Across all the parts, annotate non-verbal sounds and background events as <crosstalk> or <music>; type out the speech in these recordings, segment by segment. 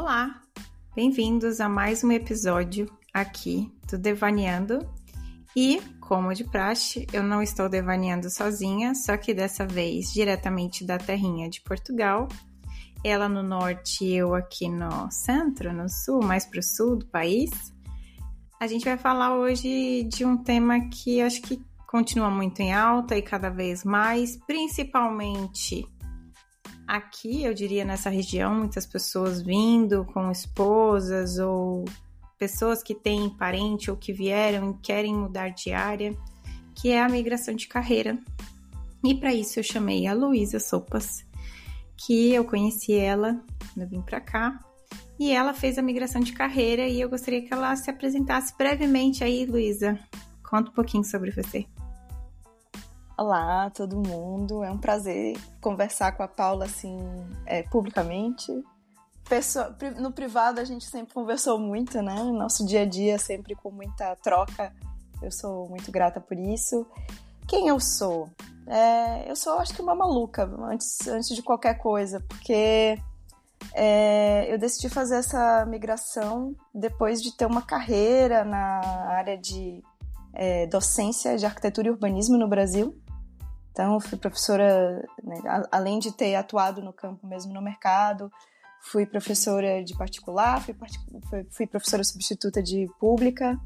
Olá, bem-vindos a mais um episódio aqui do Devaneando. E, como de praxe, eu não estou devaneando sozinha, só que dessa vez diretamente da terrinha de Portugal. Ela no norte e eu aqui no centro, no sul, mais para o sul do país. A gente vai falar hoje de um tema que acho que continua muito em alta e cada vez mais, principalmente aqui, eu diria nessa região, muitas pessoas vindo com esposas ou pessoas que têm parente ou que vieram e querem mudar de área, que é a migração de carreira. E para isso eu chamei a Luísa Sopas, que eu conheci ela quando eu vim para cá, e ela fez a migração de carreira e eu gostaria que ela se apresentasse brevemente aí, Luísa. Conta um pouquinho sobre você. Olá, todo mundo. É um prazer conversar com a Paula assim, é, publicamente. No privado a gente sempre conversou muito, né? Nosso dia a dia sempre com muita troca. Eu sou muito grata por isso. Quem eu sou? É, eu sou, acho que, uma maluca, antes, antes de qualquer coisa, porque é, eu decidi fazer essa migração depois de ter uma carreira na área de é, docência de arquitetura e urbanismo no Brasil. Então, fui professora, né, além de ter atuado no campo mesmo no mercado, fui professora de particular, fui, fui professora substituta de pública.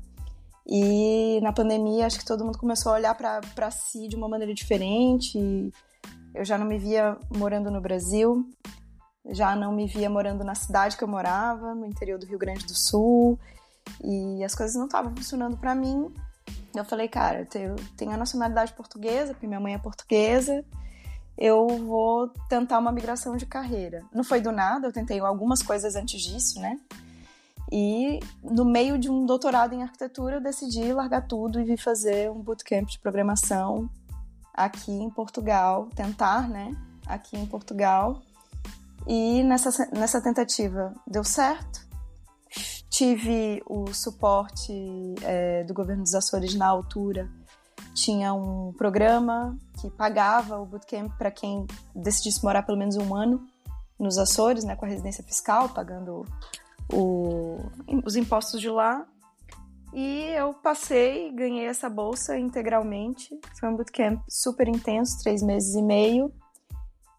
E na pandemia, acho que todo mundo começou a olhar para si de uma maneira diferente. Eu já não me via morando no Brasil, já não me via morando na cidade que eu morava, no interior do Rio Grande do Sul, e as coisas não estavam funcionando para mim. Eu falei, cara, eu tenho a nacionalidade portuguesa, porque minha mãe é portuguesa, eu vou tentar uma migração de carreira. Não foi do nada, eu tentei algumas coisas antes disso, né? E no meio de um doutorado em arquitetura, eu decidi largar tudo e vir fazer um bootcamp de programação aqui em Portugal, tentar, né? Aqui em Portugal. E nessa, nessa tentativa deu certo, Tive o suporte é, do governo dos Açores na altura. Tinha um programa que pagava o bootcamp para quem decidisse morar pelo menos um ano nos Açores, né, com a residência fiscal, pagando o, os impostos de lá. E eu passei, ganhei essa bolsa integralmente. Foi um bootcamp super intenso, três meses e meio.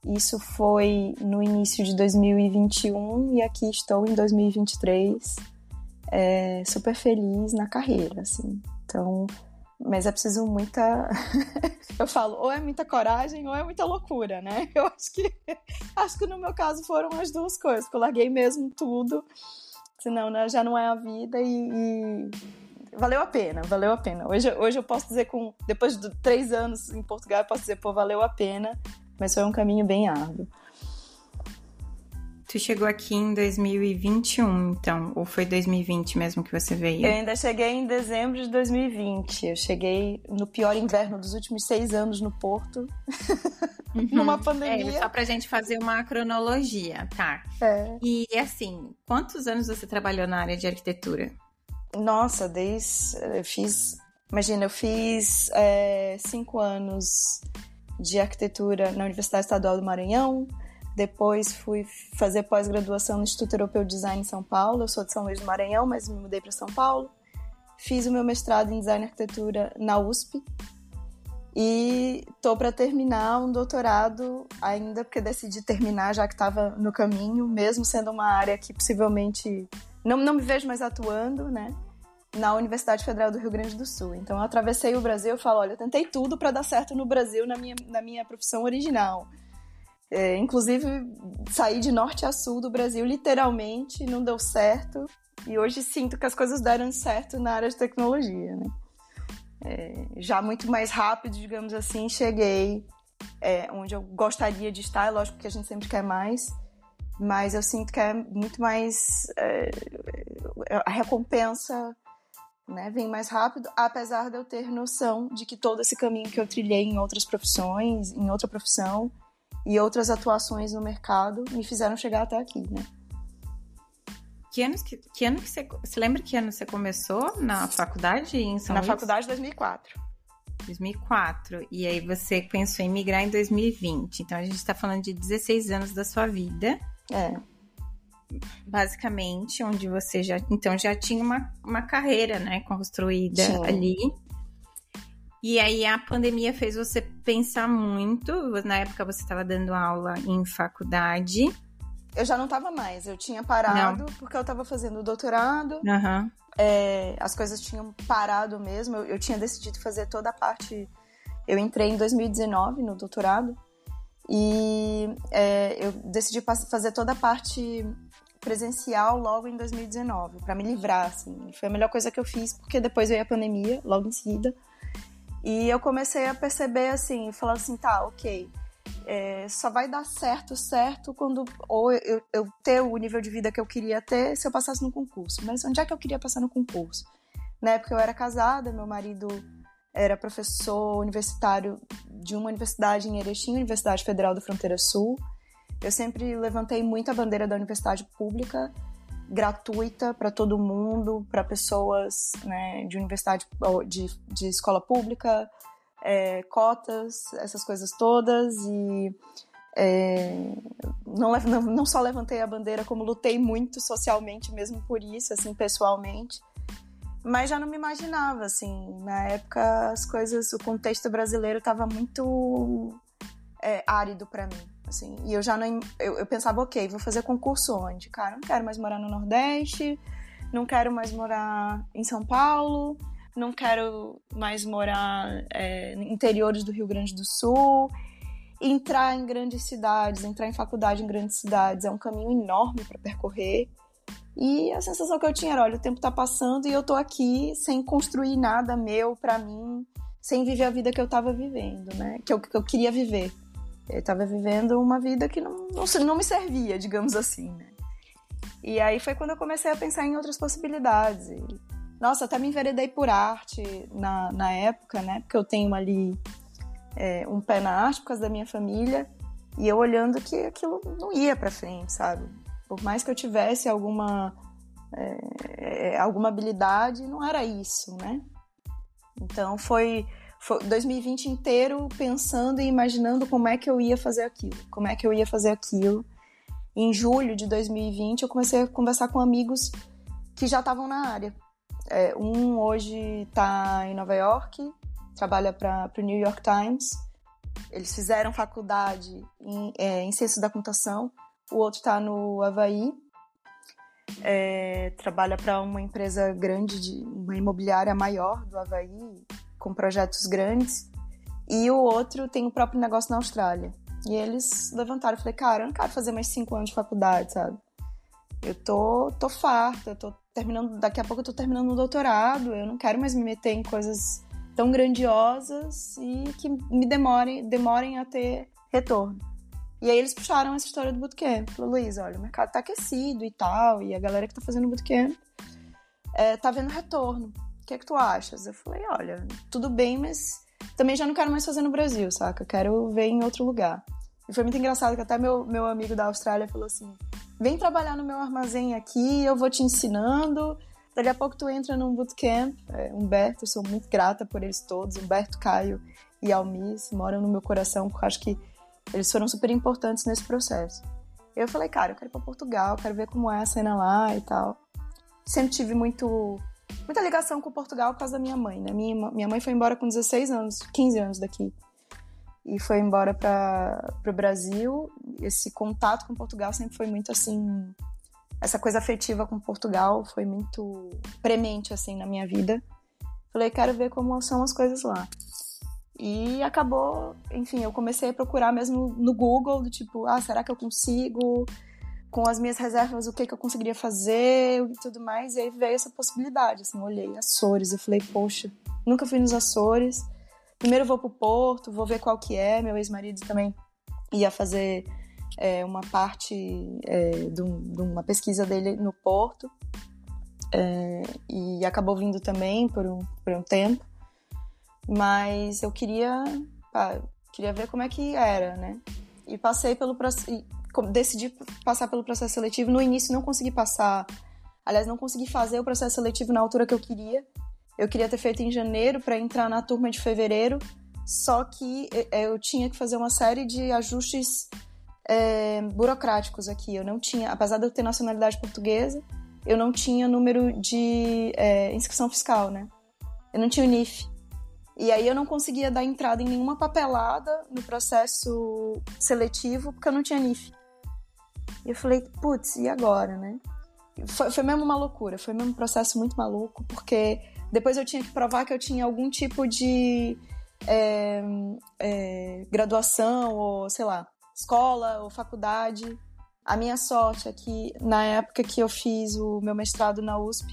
Isso foi no início de 2021 e aqui estou em 2023 é, super feliz na carreira, assim. Então, mas é preciso muita. <laughs> eu falo, ou é muita coragem ou é muita loucura, né? <laughs> Eu acho que acho que no meu caso foram as duas coisas, porque eu larguei mesmo tudo, senão né, já não é a vida e, e, valeu a pena, valeu a pena. Hoje, hoje eu posso dizer com depois de três anos em Portugal, eu posso dizer, pô, valeu a pena, mas foi um caminho bem árduo. Tu chegou aqui em 2021, então, ou foi 2020 mesmo que você veio? Eu ainda cheguei em dezembro de 2020. Eu cheguei no pior inverno dos últimos seis anos no Porto, <laughs> uhum. numa pandemia. É, só pra gente fazer uma cronologia, tá? É. E assim, quantos anos você trabalhou na área de arquitetura? Nossa, desde. Eu fiz. Imagina, eu fiz é, cinco anos de arquitetura na Universidade Estadual do Maranhão depois fui fazer pós-graduação no Instituto Europeu de Design em São Paulo. Eu sou de São Luís do Maranhão, mas me mudei para São Paulo. Fiz o meu mestrado em Design e Arquitetura na USP. E tô para terminar um doutorado ainda, porque decidi terminar já que estava no caminho, mesmo sendo uma área que possivelmente não, não me vejo mais atuando, né? Na Universidade Federal do Rio Grande do Sul. Então eu atravessei o Brasil e falo, olha, eu tentei tudo para dar certo no Brasil na minha, na minha profissão original é, inclusive, saí de norte a sul do Brasil, literalmente, não deu certo. E hoje sinto que as coisas deram certo na área de tecnologia, né? É, já muito mais rápido, digamos assim, cheguei é, onde eu gostaria de estar. É lógico que a gente sempre quer mais, mas eu sinto que é muito mais. É, a recompensa né, vem mais rápido, apesar de eu ter noção de que todo esse caminho que eu trilhei em outras profissões, em outra profissão, e outras atuações no mercado me fizeram chegar até aqui, né? Que, anos que, que ano que você. Você lembra que ano você começou na faculdade em São Na Luís? faculdade 2004. 2004. E aí você pensou em migrar em 2020. Então a gente está falando de 16 anos da sua vida. É. basicamente, onde você já então já tinha uma, uma carreira, né, construída Sim. ali. E aí a pandemia fez você pensar muito. Na época você estava dando aula em faculdade. Eu já não estava mais, eu tinha parado não. porque eu estava fazendo doutorado. Uhum. É, as coisas tinham parado mesmo. Eu, eu tinha decidido fazer toda a parte. Eu entrei em 2019 no doutorado e é, eu decidi fazer toda a parte presencial logo em 2019 para me livrar, assim. Foi a melhor coisa que eu fiz porque depois veio a pandemia logo em seguida. E eu comecei a perceber assim, falar assim, tá, ok, é, só vai dar certo, certo, quando ou eu, eu, ter o nível de vida que eu queria ter se eu passasse no concurso. Mas onde é que eu queria passar no concurso? Na época eu era casada, meu marido era professor universitário de uma universidade em Erechim, Universidade Federal da Fronteira Sul. Eu sempre levantei muito a bandeira da universidade pública gratuita para todo mundo, para pessoas né, de universidade, de, de escola pública, é, cotas, essas coisas todas. E é, não, não, não só levantei a bandeira, como lutei muito socialmente mesmo por isso, assim, pessoalmente. Mas já não me imaginava, assim, na época as coisas, o contexto brasileiro estava muito é, árido para mim. Assim, e eu já não. Eu, eu, pensava, ok, vou fazer concurso onde? Cara, não quero mais morar no Nordeste, não quero mais morar em São Paulo, não quero mais morar é, interiores do Rio Grande do Sul. Entrar em grandes cidades, entrar em faculdade em grandes cidades é um caminho enorme para percorrer. E a sensação que eu tinha era: olha, o tempo tá passando e eu tô aqui sem construir nada meu para mim, sem viver a vida que eu tava vivendo, né? Que eu, que eu queria viver. Eu estava vivendo uma vida que não, não, não me servia, digamos assim, né? E aí foi quando eu comecei a pensar em outras possibilidades. Nossa, até me enveredei por arte na, na época, né? Porque eu tenho ali é, um pé na arte por causa da minha família. E eu olhando que aquilo não ia para frente, sabe? Por mais que eu tivesse alguma, é, é, alguma habilidade, não era isso, né? Então foi foi 2020 inteiro pensando e imaginando como é que eu ia fazer aquilo, como é que eu ia fazer aquilo. Em julho de 2020 eu comecei a conversar com amigos que já estavam na área. É, um hoje está em Nova York, trabalha para o New York Times. Eles fizeram faculdade em, é, em da computação. O outro está no Havaí, é, trabalha para uma empresa grande, de uma imobiliária maior do Havaí, com projetos grandes, e o outro tem o próprio negócio na Austrália. E eles levantaram, eu falei, cara, eu não quero fazer mais cinco anos de faculdade, sabe? Eu tô, tô farta, eu tô terminando, daqui a pouco eu tô terminando o doutorado, eu não quero mais me meter em coisas tão grandiosas e que me demorem, demorem a ter retorno. E aí eles puxaram essa história do bootcamp. Falou, Luiz, olha, o mercado tá aquecido e tal, e a galera que tá fazendo bootcamp é, tá vendo retorno o que é que tu achas? Eu falei, olha, tudo bem, mas também já não quero mais fazer no Brasil, saca? Eu quero ver em outro lugar. E foi muito engraçado que até meu, meu amigo da Austrália falou assim: vem trabalhar no meu armazém aqui, eu vou te ensinando. Daqui a pouco tu entra num bootcamp. É, Humberto, eu sou muito grata por eles todos. Humberto, Caio e Almis moram no meu coração, porque acho que eles foram super importantes nesse processo. Eu falei, cara, eu quero ir pra Portugal, quero ver como é a cena lá e tal. Sempre tive muito muita ligação com Portugal por causa da minha mãe, né? Minha, minha mãe foi embora com 16 anos, 15 anos daqui. E foi embora para o Brasil. Esse contato com Portugal sempre foi muito assim. Essa coisa afetiva com Portugal foi muito premente assim na minha vida. Falei, quero ver como são as coisas lá. E acabou, enfim, eu comecei a procurar mesmo no Google, do tipo, ah, será que eu consigo? Com as minhas reservas, o que, que eu conseguiria fazer e tudo mais. E aí veio essa possibilidade, assim, olhei Açores, eu falei, poxa, nunca fui nos Açores. Primeiro vou pro Porto, vou ver qual que é. Meu ex-marido também ia fazer é, uma parte é, de, um, de, uma pesquisa dele no Porto. É, e acabou vindo também por um, por um tempo. Mas eu queria, pá, queria ver como é que era, né? E passei pelo processo decidi passar pelo processo seletivo. No início não consegui passar, aliás, não consegui fazer o processo seletivo na altura que eu queria. Eu queria ter feito em janeiro para entrar na turma de fevereiro, só que eu tinha que fazer uma série de ajustes é, burocráticos aqui. Eu não tinha, apesar de eu ter nacionalidade portuguesa, eu não tinha número de é, inscrição fiscal, né? Eu não tinha o NIF. E aí eu não conseguia dar entrada em nenhuma papelada no processo seletivo porque eu não tinha NIF. E eu falei, putz, e agora, né? Foi, foi mesmo uma loucura, foi mesmo um processo muito maluco, porque depois eu tinha que provar que eu tinha algum tipo de é, é, graduação, ou sei lá, escola ou faculdade. A minha sorte é que na época que eu fiz o meu mestrado na USP,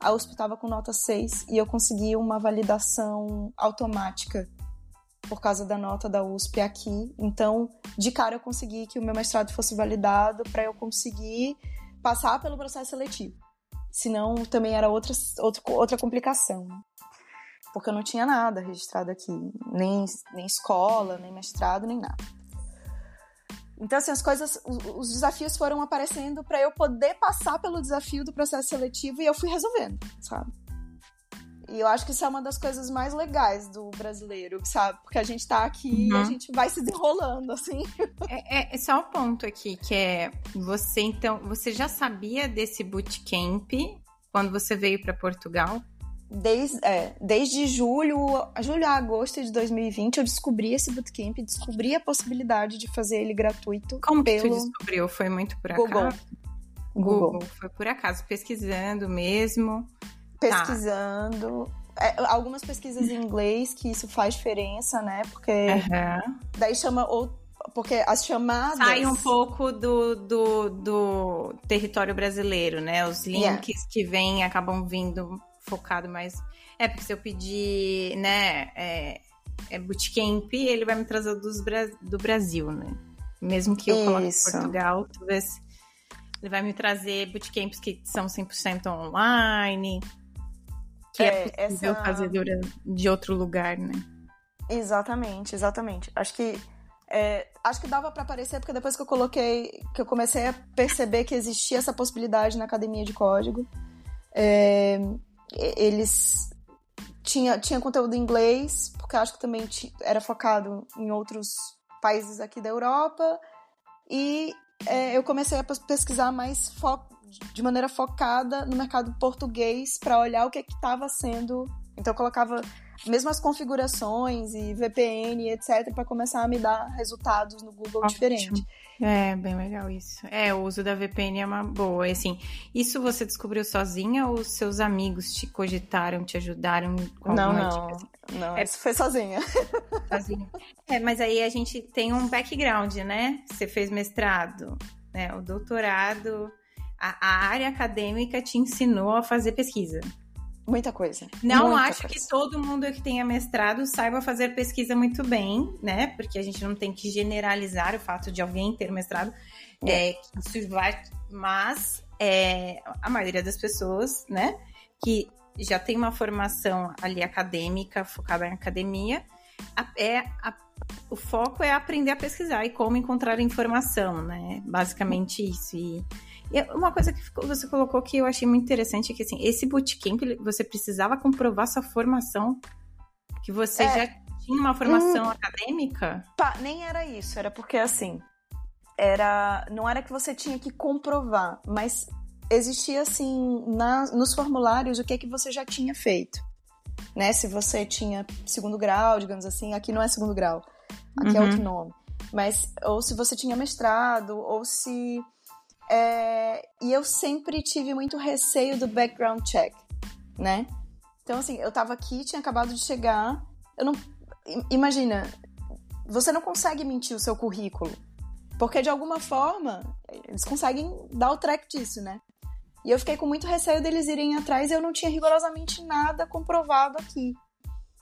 a USP estava com nota 6 e eu consegui uma validação automática por causa da nota da USP aqui. Então, de cara eu consegui que o meu mestrado fosse validado para eu conseguir passar pelo processo seletivo. Senão também era outra, outra, outra complicação. Porque eu não tinha nada registrado aqui, nem, nem escola, nem mestrado, nem nada. Então, assim, as coisas, os, desafios foram aparecendo para eu poder passar pelo desafio do processo seletivo e eu fui resolvendo, sabe? E eu acho que isso é uma das coisas mais legais do brasileiro, sabe? Porque a gente tá aqui uhum. e a uhum. gente vai se desenrolando, assim. É, é, é, só um ponto aqui, que é você, então, você já sabia desse bootcamp quando você veio para Portugal? Desde, é, desde julho, julho a agosto de 2020, eu descobri esse bootcamp, descobri a possibilidade de fazer ele gratuito. Como pelo... que tu descobriu? Foi muito por Google. acaso? Google. Google. Foi por acaso, pesquisando mesmo pesquisando. Tá. É, algumas pesquisas em inglês que isso faz diferença, né? Porque uhum. daí chama ou porque as chamadas sai um pouco do, do, do território brasileiro, né? Os links yeah. que vêm acabam vindo focado mais é porque se eu pedir, né, é, é bootcamp, ele vai me trazer dos, do Brasil, né? Mesmo que eu Isso. coloque Portugal, talvez ele vai me trazer bootcamps que são 100% online, que é, é possível essa... fazer de outro lugar, né? Exatamente, exatamente. Acho que é, acho que dava para aparecer porque depois que eu coloquei, que eu comecei a perceber que existia essa possibilidade na academia de código, é, eles tinha tinha conteúdo em inglês porque acho que também era focado em outros países aqui da Europa e é, eu comecei a pesquisar mais foco de maneira focada no mercado português para olhar o que estava sendo. Então eu colocava mesmo as configurações e VPN, etc, para começar a me dar resultados no Google Ótimo. diferente. É, bem legal isso. É, o uso da VPN é uma boa. E assim, isso você descobriu sozinha ou seus amigos te cogitaram, te ajudaram com Não, não. Não, é, isso foi sozinha. Sozinha. É, mas aí a gente tem um background, né? Você fez mestrado, né? O doutorado a, a área acadêmica te ensinou a fazer pesquisa. Muita coisa. Não Muita acho coisa. que todo mundo que tenha mestrado saiba fazer pesquisa muito bem, né? Porque a gente não tem que generalizar o fato de alguém ter mestrado. É, é isso vai, mas é, a maioria das pessoas, né, que já tem uma formação ali acadêmica, focada em academia, a, é a, o foco é aprender a pesquisar e como encontrar informação, né? Basicamente isso. E e uma coisa que você colocou que eu achei muito interessante é que assim, esse bootcamp você precisava comprovar sua formação, que você é, já tinha uma formação hum, acadêmica? Pá, nem era isso, era porque assim, era não era que você tinha que comprovar, mas existia assim na, nos formulários o que é que você já tinha feito, né? Se você tinha segundo grau, digamos assim, aqui não é segundo grau, aqui é uhum. é outro nome, mas ou se você tinha mestrado ou se é, e eu sempre tive muito receio do background check, né? Então, assim, eu tava aqui, tinha acabado de chegar. Eu não. Imagina, você não consegue mentir o seu currículo. Porque de alguma forma, eles conseguem dar o track disso, né? E eu fiquei com muito receio deles irem atrás e eu não tinha rigorosamente nada comprovado aqui.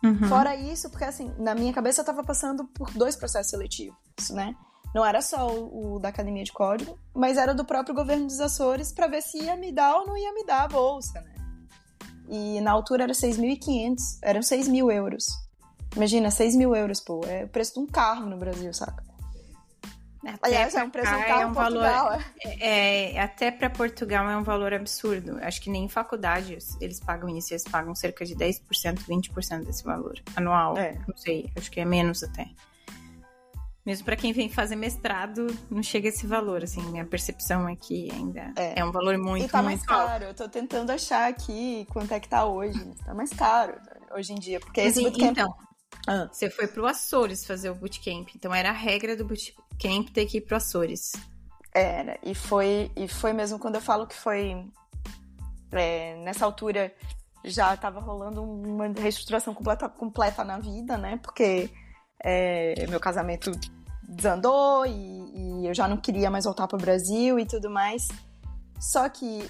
Uhum. Fora isso, porque assim, na minha cabeça eu tava passando por dois processos seletivos, né? Não era só o, o da Academia de Código, mas era do próprio governo dos Açores para ver se ia me dar ou não ia me dar a bolsa, né? E na altura era 6.500, eram 6 mil euros. Imagina, 6 mil euros, pô, é o preço de um carro no Brasil, saca? Até Aliás, é um preço de um carro é um Portugal, valor, é. é. Até para Portugal é um valor absurdo. Acho que nem em faculdade eles pagam isso, eles pagam cerca de 10%, 20% desse valor anual. É. Não sei, acho que é menos até. Mesmo para quem vem fazer mestrado, não chega esse valor, assim, minha percepção é que ainda é, é um valor muito, E tá mais caro, eu tô tentando achar aqui quanto é que tá hoje, tá mais caro hoje em dia, porque esse bootcamp... Então, ah. você foi pro Açores fazer o bootcamp, então era a regra do bootcamp ter que ir pro Açores. Era, e foi, e foi mesmo quando eu falo que foi é, nessa altura já estava rolando uma reestruturação completa, completa na vida, né? Porque é, meu casamento desandou e, e eu já não queria mais voltar para o Brasil e tudo mais. Só que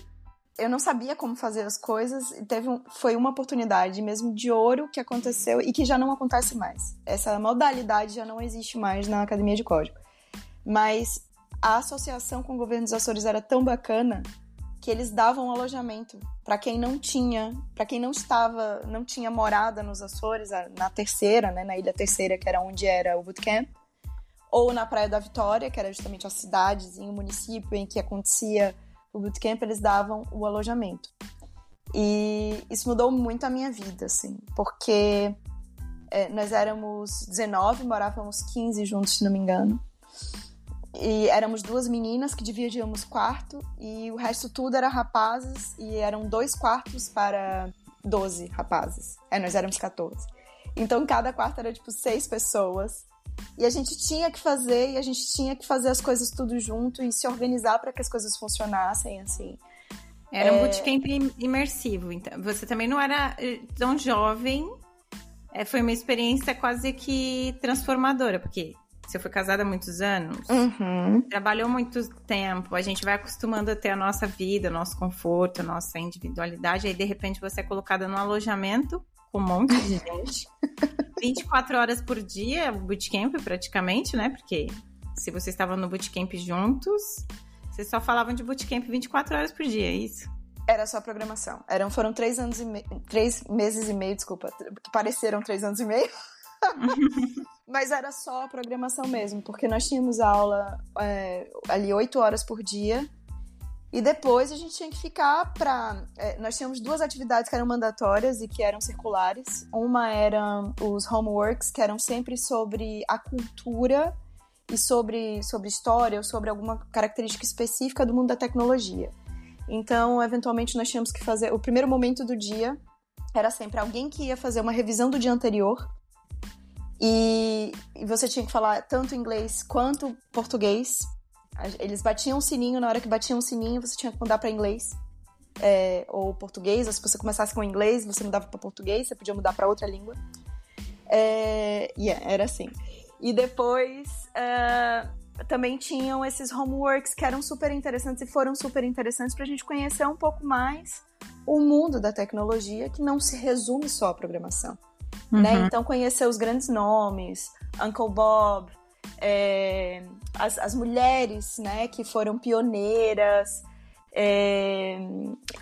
eu não sabia como fazer as coisas e teve um, foi uma oportunidade mesmo de ouro que aconteceu e que já não acontece mais. Essa modalidade já não existe mais na academia de código. Mas a associação com o governo dos Açores era tão bacana que eles davam alojamento para quem não tinha, para quem não estava, não tinha morada nos Açores, na terceira, né, na Ilha Terceira, que era onde era o bootcamp ou na Praia da Vitória, que era justamente a cidadezinha, o município em que acontecia o bootcamp, eles davam o alojamento. E isso mudou muito a minha vida, assim, porque é, nós éramos 19, morávamos 15 juntos, se não me engano. E éramos duas meninas que dividíamos quarto e o resto tudo era rapazes e eram dois quartos para 12 rapazes. É, nós éramos 14. Então cada quarto era tipo seis pessoas e a gente tinha que fazer, e a gente tinha que fazer as coisas tudo junto e se organizar para que as coisas funcionassem, assim. Era um é... bootcamp imersivo, então. Você também não era eh, tão jovem. É, foi uma experiência quase que transformadora, porque você foi casada há muitos anos, uhum. trabalhou muito tempo, a gente vai acostumando a ter a nossa vida, nosso conforto, nossa individualidade, aí de repente você é colocada no alojamento com um monte de <laughs> gente. 24 horas por dia, bootcamp praticamente, né? Porque se vocês estavam no bootcamp juntos, vocês só falavam de bootcamp 24 horas por dia, é isso? Era só programação. Eram, foram três anos e meio, três meses e meio, desculpa, que pareceram três anos e meio. <laughs> Mas era só a programação mesmo, porque nós tínhamos aula é, ali oito horas por dia e depois a gente tinha que ficar para. É, nós tínhamos duas atividades que eram mandatórias e que eram circulares. Uma eram os homeworks, que eram sempre sobre a cultura e sobre, sobre história ou sobre alguma característica específica do mundo da tecnologia. Então, eventualmente, nós tínhamos que fazer. O primeiro momento do dia era sempre alguém que ia fazer uma revisão do dia anterior. E, e você tinha que falar tanto inglês quanto português eles batiam o sininho, na hora que batiam o sininho, você tinha que mudar para inglês. É, ou português, ou se você começasse com inglês, você mudava para português, você podia mudar para outra língua. É, yeah, era assim. E depois uh, também tinham esses homeworks que eram super interessantes e foram super interessantes para a gente conhecer um pouco mais o mundo da tecnologia, que não se resume só à programação. Né? Uhum. Né? Então, conhecer os grandes nomes, Uncle Bob, é, as, as mulheres né, que foram pioneiras, é,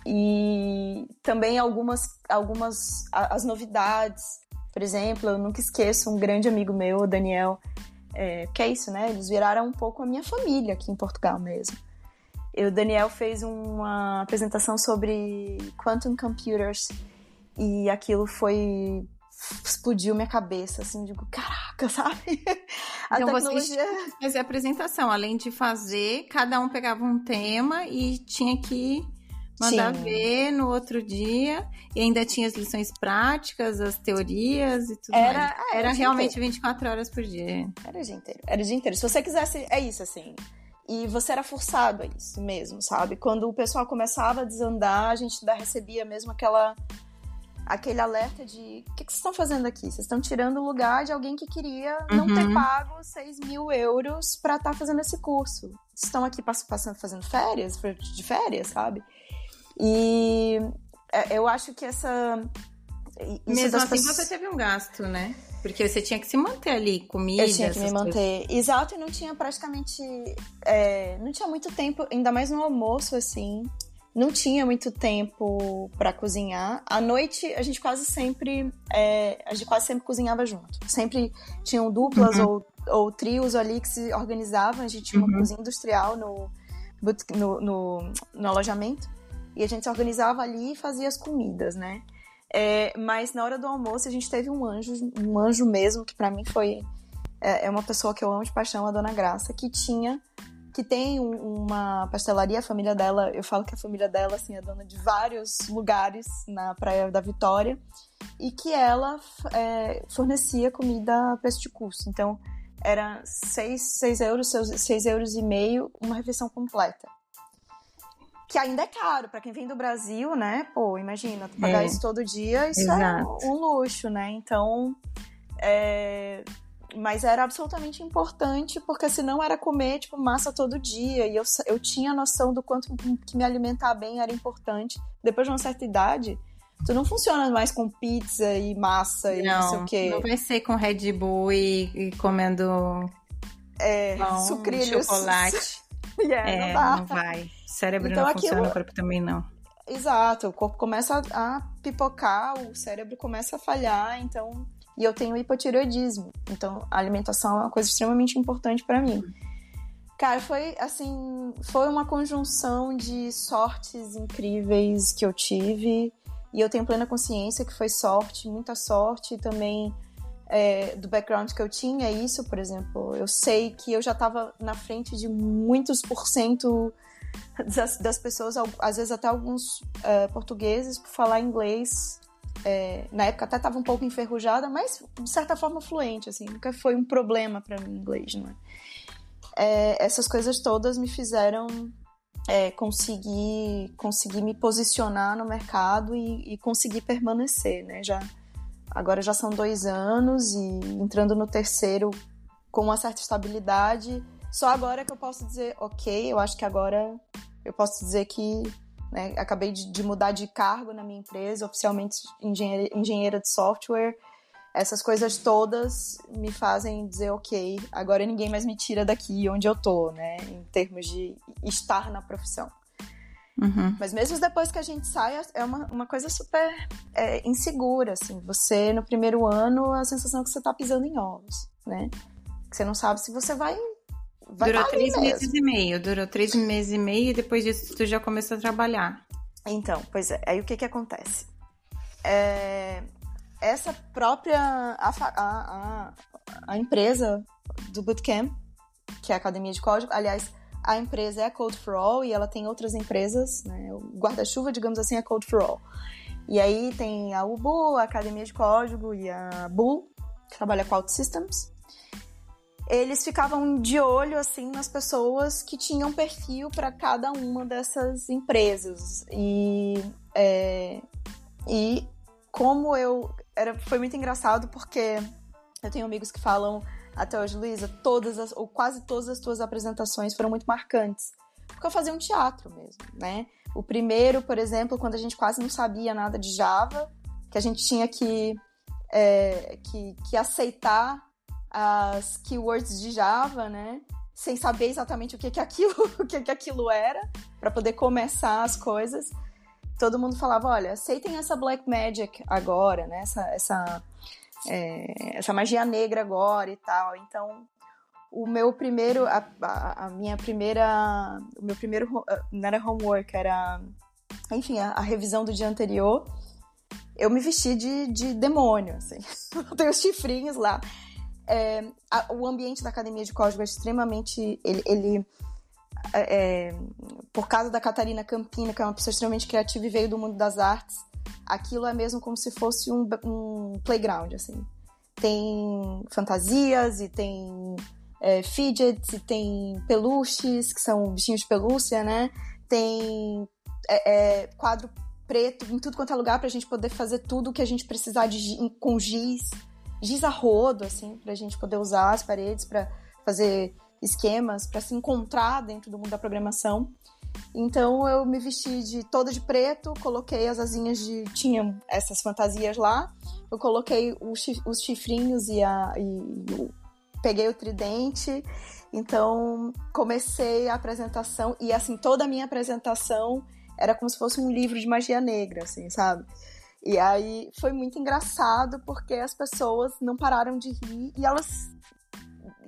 e também algumas, algumas as novidades. Por exemplo, eu nunca esqueço um grande amigo meu, o Daniel, é, que é isso, né? Eles viraram um pouco a minha família aqui em Portugal mesmo. E o Daniel fez uma apresentação sobre quantum computers e aquilo foi explodiu minha cabeça, assim, digo, caraca, <laughs> sabe? A então tecnologia... vocês fazer a apresentação, além de fazer, cada um pegava um tema e tinha que mandar Sim. ver no outro dia, e ainda tinha as lições práticas, as teorias e tudo era, mais. É, era realmente inteiro. 24 horas por dia. Era o dia inteiro, era o dia inteiro. Se você quisesse, é isso, assim... E você era forçado a isso mesmo, sabe? Quando o pessoal começava a desandar, a gente recebia mesmo aquela aquele alerta de o que, que vocês estão fazendo aqui? Vocês estão tirando o lugar de alguém que queria uhum. não ter uhum. pago 6 mil euros para estar tá fazendo esse curso. Vocês estão aqui passando, fazendo férias, de férias, sabe? E é, eu acho que essa. Mesmo assim, pessoas... você teve um gasto, né? Porque você tinha que se manter ali, comida. Eu tinha que me manter. Coisas. Exato, e não tinha praticamente. É, não tinha muito tempo, ainda mais no almoço, assim não tinha muito tempo para cozinhar. À noite a gente quase sempre é, a gente quase sempre cozinhava junto. Sempre tinham duplas uhum. ou, ou trios ali que se organizavam. A gente tinha uma uhum. cozinha industrial no, no, no, no, alojamento e a gente se organizava ali e fazia as comidas, né? É, mas na hora do almoço a gente teve um anjo, um anjo mesmo que para mim foi é, é uma pessoa que eu amo de paixão, a Dona Graça, que tinha que tem um, uma pastelaria, a família dela, eu falo que a família dela assim, é dona de vários lugares na Praia da Vitória, e que ela é, fornecia comida a preço de custo. Então, era 6, 6 euros, 6 euros e meio, uma refeição completa. Que ainda é caro, para quem vem do Brasil, né? Pô, imagina, pagar é. isso todo dia, isso é Exato. é um luxo, né? Então, é, mas era absolutamente importante, porque senão era comer, tipo, massa todo dia. E eu, eu tinha noção do quanto que me alimentar bem era importante. Depois de uma certa idade, tu não funciona mais com pizza e massa e não, não sei o quê. Não vai ser com Red Bull e, e comendo é, pão, sucrilhos. chocolate. <laughs> yeah, é, não, não, vai. O cérebro então, não funciona, o corpo também não. Exato, o corpo começa a pipocar, o cérebro começa a falhar, então e eu tenho hipotireoidismo. Então, a alimentação é uma coisa extremamente importante para mim. Cara, foi assim, foi uma conjunção de sortes incríveis que eu tive. E eu tenho plena consciência que foi sorte, muita sorte também é, do background que eu tinha. Isso, por exemplo, eu sei que eu já estava na frente de muitos por cento das, das pessoas, às vezes até alguns uh, portugueses, por falar inglês é, na época até estava um pouco enferrujada, mas de certa forma fluente, assim, nunca foi um problema para mim inglês, não é? é? Essas coisas todas me fizeram é, conseguir, conseguir me posicionar no mercado e, e conseguir permanecer, né? Já, agora já são dois anos e entrando no terceiro com uma certa estabilidade. Só agora que eu posso dizer, ok, eu acho que agora eu posso dizer que né? Acabei de, de, mudar de cargo na minha empresa, oficialmente engenheira, engenheira de software. Essas coisas todas me fazem dizer, ok, agora ninguém mais me tira daqui onde eu tô, né? Em termos de estar na profissão. Uhum. Mas mesmo depois que a gente sai, é uma, uma coisa super é, insegura, assim. Você, no primeiro ano, a sensação é que você tá pisando em ovos, né? Que você não sabe se você vai Vai Durou três mesmo. meses e meio. Durou três meses e meio e depois disso tu já começou a trabalhar. Então, pois é. Aí o que que acontece? É, essa própria... A, a, a, empresa do Bootcamp, que é a Academia de Código, aliás, a empresa é a Code for All e ela tem outras empresas, né? O guarda-chuva, digamos assim, é Code for All. E aí tem a UBU, a Academia de Código e a Bull, que trabalha com OutSystems eles ficavam de olho assim nas pessoas que tinham perfil para cada uma dessas empresas. E é, e como eu era foi muito engraçado porque eu tenho amigos que falam até hoje Luísa todas as ou quase todas as tuas apresentações foram muito marcantes. Porque eu fazia um teatro mesmo né? O primeiro por exemplo quando a gente quase não sabia nada de Java que a gente tinha que é, que, que aceitar as keywords de Java, né? Sem saber exatamente o que que aquilo, <laughs> o que que aquilo era, para poder começar as coisas. Todo mundo falava, olha, aceitem essa Black Magic agora, né? Essa, essa, é, essa magia negra agora e tal. Então, o meu primeiro, a, a, a, minha primeira, o meu primeiro, não era homework, era, enfim, a, a revisão do dia anterior. Eu me vesti de, de demônio, assim. <laughs> Tem os chifrinhos lá é, a, o ambiente da academia de código é extremamente. Ele. ele é, é, por causa da Catarina Campina, que é uma pessoa extremamente criativa e veio do mundo das artes, aquilo é mesmo como se fosse um, um playground, assim. Tem fantasias e tem é, fidgets e tem peluches, que são bichinhos de pelúcia, né? Tem é, é, quadro preto em tudo quanto é lugar pra gente poder fazer tudo o que a gente precisar de, com giz giz a rodo, assim, pra gente poder usar as paredes para fazer esquemas, para se encontrar dentro do mundo da programação. Então eu me vesti de toda de preto, coloquei as asinhas de. tinham essas fantasias lá, eu coloquei os chifrinhos e, a, e peguei o tridente. Então comecei a apresentação, e assim, toda a minha apresentação era como se fosse um livro de magia negra, assim, sabe? E aí foi muito engraçado porque as pessoas não pararam de rir e elas.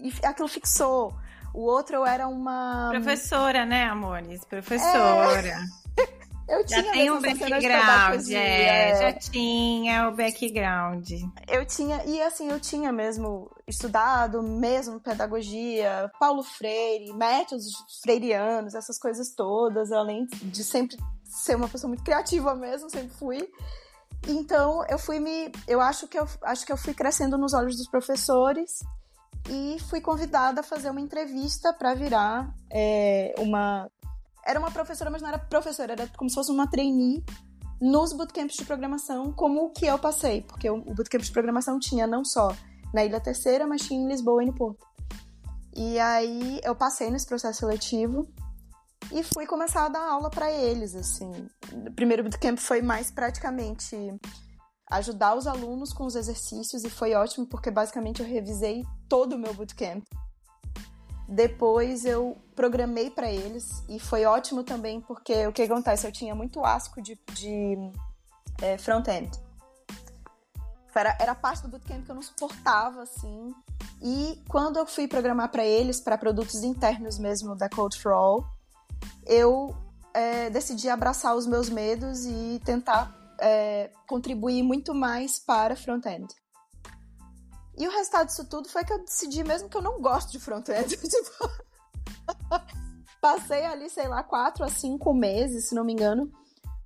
E aquilo fixou. O outro era uma. Professora, né, amores? Professora. É... <laughs> Eu tinha já tem um background, é, é, já tinha o background. Eu tinha, e assim, eu tinha mesmo estudado mesmo pedagogia, Paulo Freire, métodos freirianos, essas coisas todas, além de sempre ser uma pessoa muito criativa mesmo, sempre fui. Então, eu fui me, eu acho que eu acho que eu fui crescendo nos olhos dos professores e fui convidada a fazer uma entrevista para virar é, uma era uma professora, mas não era professora, era como se fosse uma trainee nos bootcamps de programação, como o que eu passei, porque o bootcamp de programação tinha não só na Ilha Terceira, mas tinha em Lisboa e no Porto. E aí eu passei nesse processo seletivo e fui começar a dar aula para eles, assim. O primeiro bootcamp foi mais praticamente ajudar os alunos com os exercícios e foi ótimo porque basicamente eu revisei todo o meu bootcamp depois eu programei para eles e foi ótimo também porque o que acontece? Eu tinha muito asco de, de é, front-end. Era, era parte do bootcamp que eu não suportava, assim. E quando eu fui programar para eles, para produtos internos mesmo da Code for All, eu é, decidi abraçar os meus medos e tentar é, contribuir muito mais para front-end. E o resultado disso tudo foi que eu decidi mesmo que eu não gosto de front-end. <laughs> tipo, passei ali, sei lá, quatro a cinco meses, se não me engano,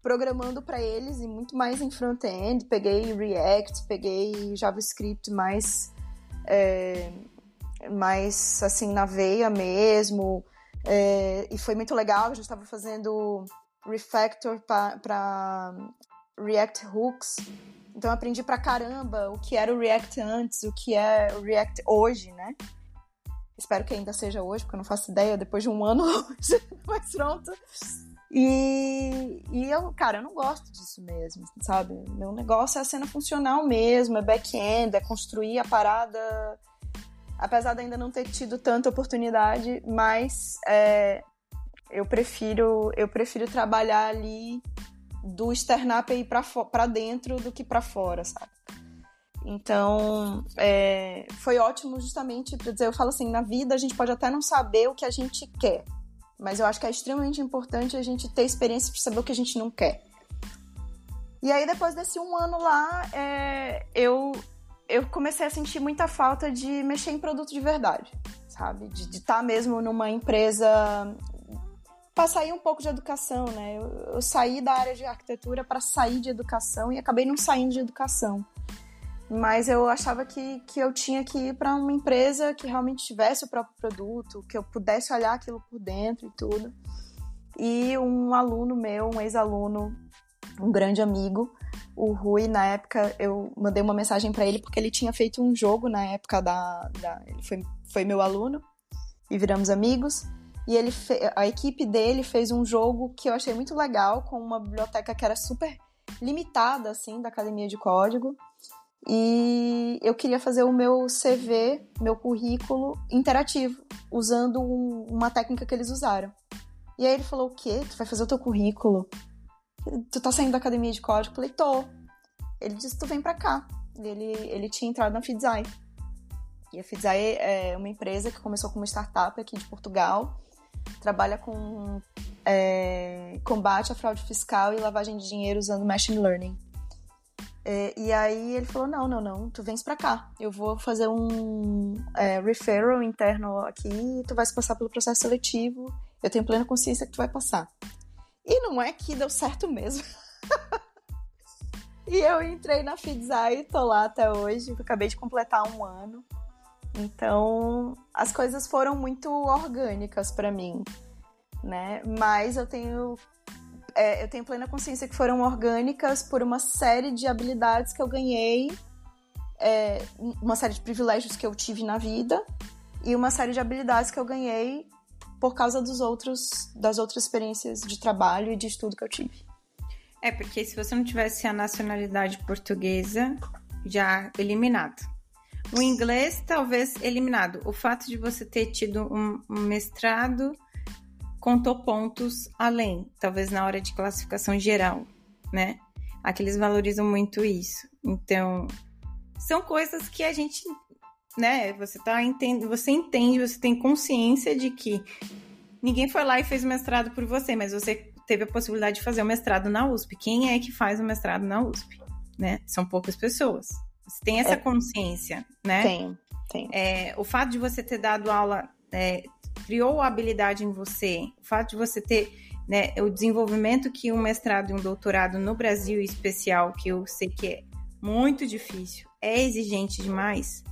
programando para eles e muito mais em front-end. Peguei React, peguei JavaScript mais, é, mais assim, na veia mesmo. É, e foi muito legal, a gente estava fazendo refactor para React Hooks então eu aprendi pra caramba o que era o React antes, o que é o React hoje, né? Espero que ainda seja hoje, porque eu não faço ideia, depois de um ano <laughs> mais pronto. E, e eu, cara, eu não gosto disso mesmo, sabe? Meu negócio é a cena funcional mesmo, é back-end, é construir a parada. Apesar de ainda não ter tido tanta oportunidade, mas é, eu prefiro eu prefiro trabalhar ali do externar API para dentro do que para fora, sabe? Então, é, foi ótimo justamente para dizer, eu falo assim, na vida a gente pode até não saber o que a gente quer, mas eu acho que é extremamente importante a gente ter experiência para saber o que a gente não quer. E aí, depois desse um ano lá, é, eu, eu comecei a sentir muita falta de mexer em produto de verdade, sabe? De estar tá mesmo numa empresa para sair um pouco de educação, né? Eu, eu saí da área de arquitetura para sair de educação e acabei não saindo de educação. Mas eu achava que, que eu tinha que ir para uma empresa que realmente tivesse o próprio produto, que eu pudesse olhar aquilo por dentro e tudo. E um aluno meu, um ex-aluno, um grande amigo, o Rui, na época eu mandei uma mensagem para ele porque ele tinha feito um jogo na época da. da ele foi, foi meu aluno e viramos amigos. E ele a equipe dele fez um jogo que eu achei muito legal, com uma biblioteca que era super limitada, assim, da academia de código. E eu queria fazer o meu CV, meu currículo interativo, usando um, uma técnica que eles usaram. E aí ele falou: O quê? Tu vai fazer o teu currículo? Tu tá saindo da academia de código? Falei: Tô. Ele disse: Tu vem pra cá. Ele, ele tinha entrado na Fidzai. E a Fidzai é uma empresa que começou como startup aqui de Portugal trabalha com é, combate à fraude fiscal e lavagem de dinheiro usando machine learning. É, e aí ele falou: não, não, não, tu vens pra cá. Eu vou fazer um é, referral interno aqui, tu vai passar pelo processo seletivo. Eu tenho plena consciência que tu vai passar. E não é que deu certo mesmo. <laughs> e eu entrei na Fidzai, tô lá até hoje, acabei de completar um ano. Então, as coisas foram muito orgânicas para mim, né? Mas eu tenho é, eu tenho plena consciência que foram orgânicas por uma série de habilidades que eu ganhei, é, uma série de privilégios que eu tive na vida e uma série de habilidades que eu ganhei por causa dos outros das outras experiências de trabalho e de estudo que eu tive. É, porque se você não tivesse a nacionalidade portuguesa, já eliminado. O inglês, talvez eliminado. O fato de você ter tido um, mestrado contou pontos além, talvez na hora de classificação geral, né? Aqui eles valorizam muito isso. Então, são coisas que a gente, né, você tá entende, você entende, você tem consciência de que ninguém foi lá e fez o mestrado por você, mas você teve a possibilidade de fazer o mestrado na USP. Quem é que faz o mestrado na USP? Né? São poucas pessoas. Você tem essa é, consciência, né? Tem, tem. É, o fato de você ter dado aula é, criou a habilidade em você. O fato de você ter né, o desenvolvimento que um mestrado e um doutorado no Brasil em especial, que eu sei que é muito difícil, é exigente demais,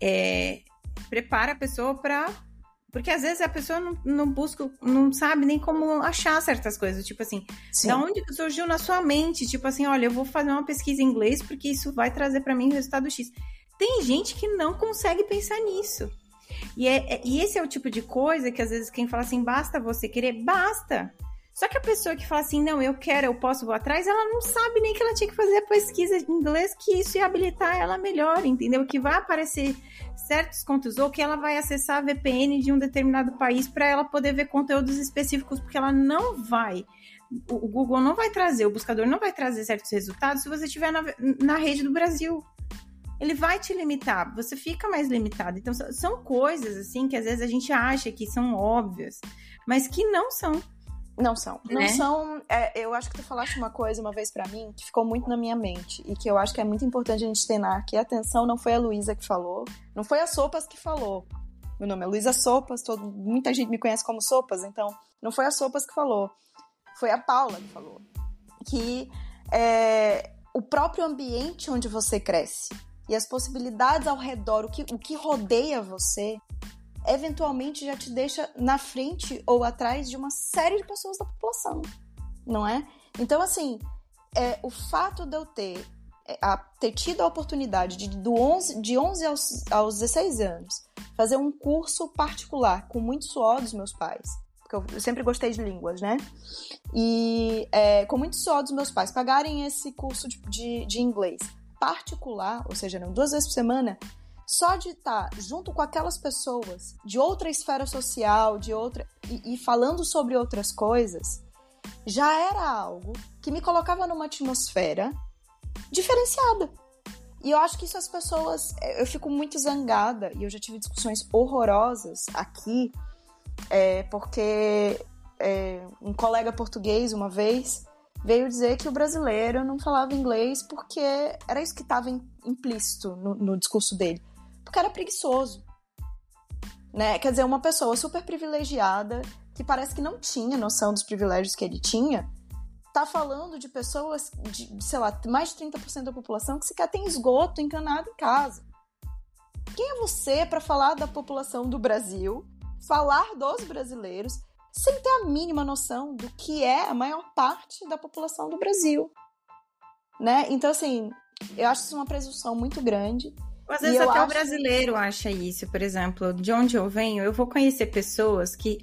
é, prepara a pessoa para porque às vezes a pessoa não, não, busca, não sabe nem como achar certas coisas. Tipo assim, Sim. da onde surgiu na sua mente? Tipo assim, olha, eu vou fazer uma pesquisa em inglês porque isso vai trazer para mim o resultado X. Tem gente que não consegue pensar nisso. E, é, é, e esse é o tipo de coisa que às vezes quem fala assim, basta você querer, basta. Só que a pessoa que fala assim, não, eu quero, eu posso, vou atrás, ela não sabe nem que ela tinha que fazer a pesquisa em inglês, que isso ia habilitar ela melhor, entendeu? Que vai aparecer certos conteúdos, ou que ela vai acessar a VPN de um determinado país para ela poder ver conteúdos específicos, porque ela não vai. O Google não vai trazer, o buscador não vai trazer certos resultados se você estiver na, na rede do Brasil. Ele vai te limitar, você fica mais limitado. Então, são coisas assim que às vezes a gente acha que são óbvias, mas que não são. Não são. Não né? são. É, eu acho que tu falaste uma coisa uma vez para mim que ficou muito na minha mente e que eu acho que é muito importante a gente ter que atenção não foi a Luísa que falou, não foi a Sopas que falou. Meu nome é Luísa Sopas, todo, muita gente me conhece como Sopas, então não foi a Sopas que falou, foi a Paula que falou. Que é, o próprio ambiente onde você cresce e as possibilidades ao redor, o que, o que rodeia você, eventualmente já te deixa na frente ou atrás de uma série de pessoas da população, não é? Então, assim, é, o fato de eu ter, é, a, ter tido a oportunidade de, do 11, de 11 aos, aos 16 anos fazer um curso particular com muito suor dos meus pais, porque eu, sempre gostei de línguas, né? E é, com muito suor dos meus pais pagarem esse curso de, de, de inglês particular, ou seja, não, duas vezes por semana, só de estar junto com aquelas pessoas de outra esfera social, de outra e, e, falando sobre outras coisas, já era algo que me colocava numa atmosfera diferenciada. E eu acho que isso as pessoas, eu fico muito zangada e eu já tive discussões horrorosas aqui, é, porque é, um colega português uma vez veio dizer que o brasileiro não falava inglês porque era isso que estava implícito no, no discurso dele porque era preguiçoso. Né? Quer dizer, uma pessoa super privilegiada, que parece que não tinha noção dos privilégios que ele tinha, tá falando de pessoas, de, sei lá, mais de 30% da população que sequer tem esgoto encanado em casa. Quem é você para falar da população do Brasil, falar dos brasileiros, sem ter a mínima noção do que é a maior parte da população do Brasil? Né? Então, assim, eu acho isso uma presunção muito grande. Às vezes até acho... o brasileiro acha isso, por exemplo, de onde eu venho, eu vou conhecer pessoas que,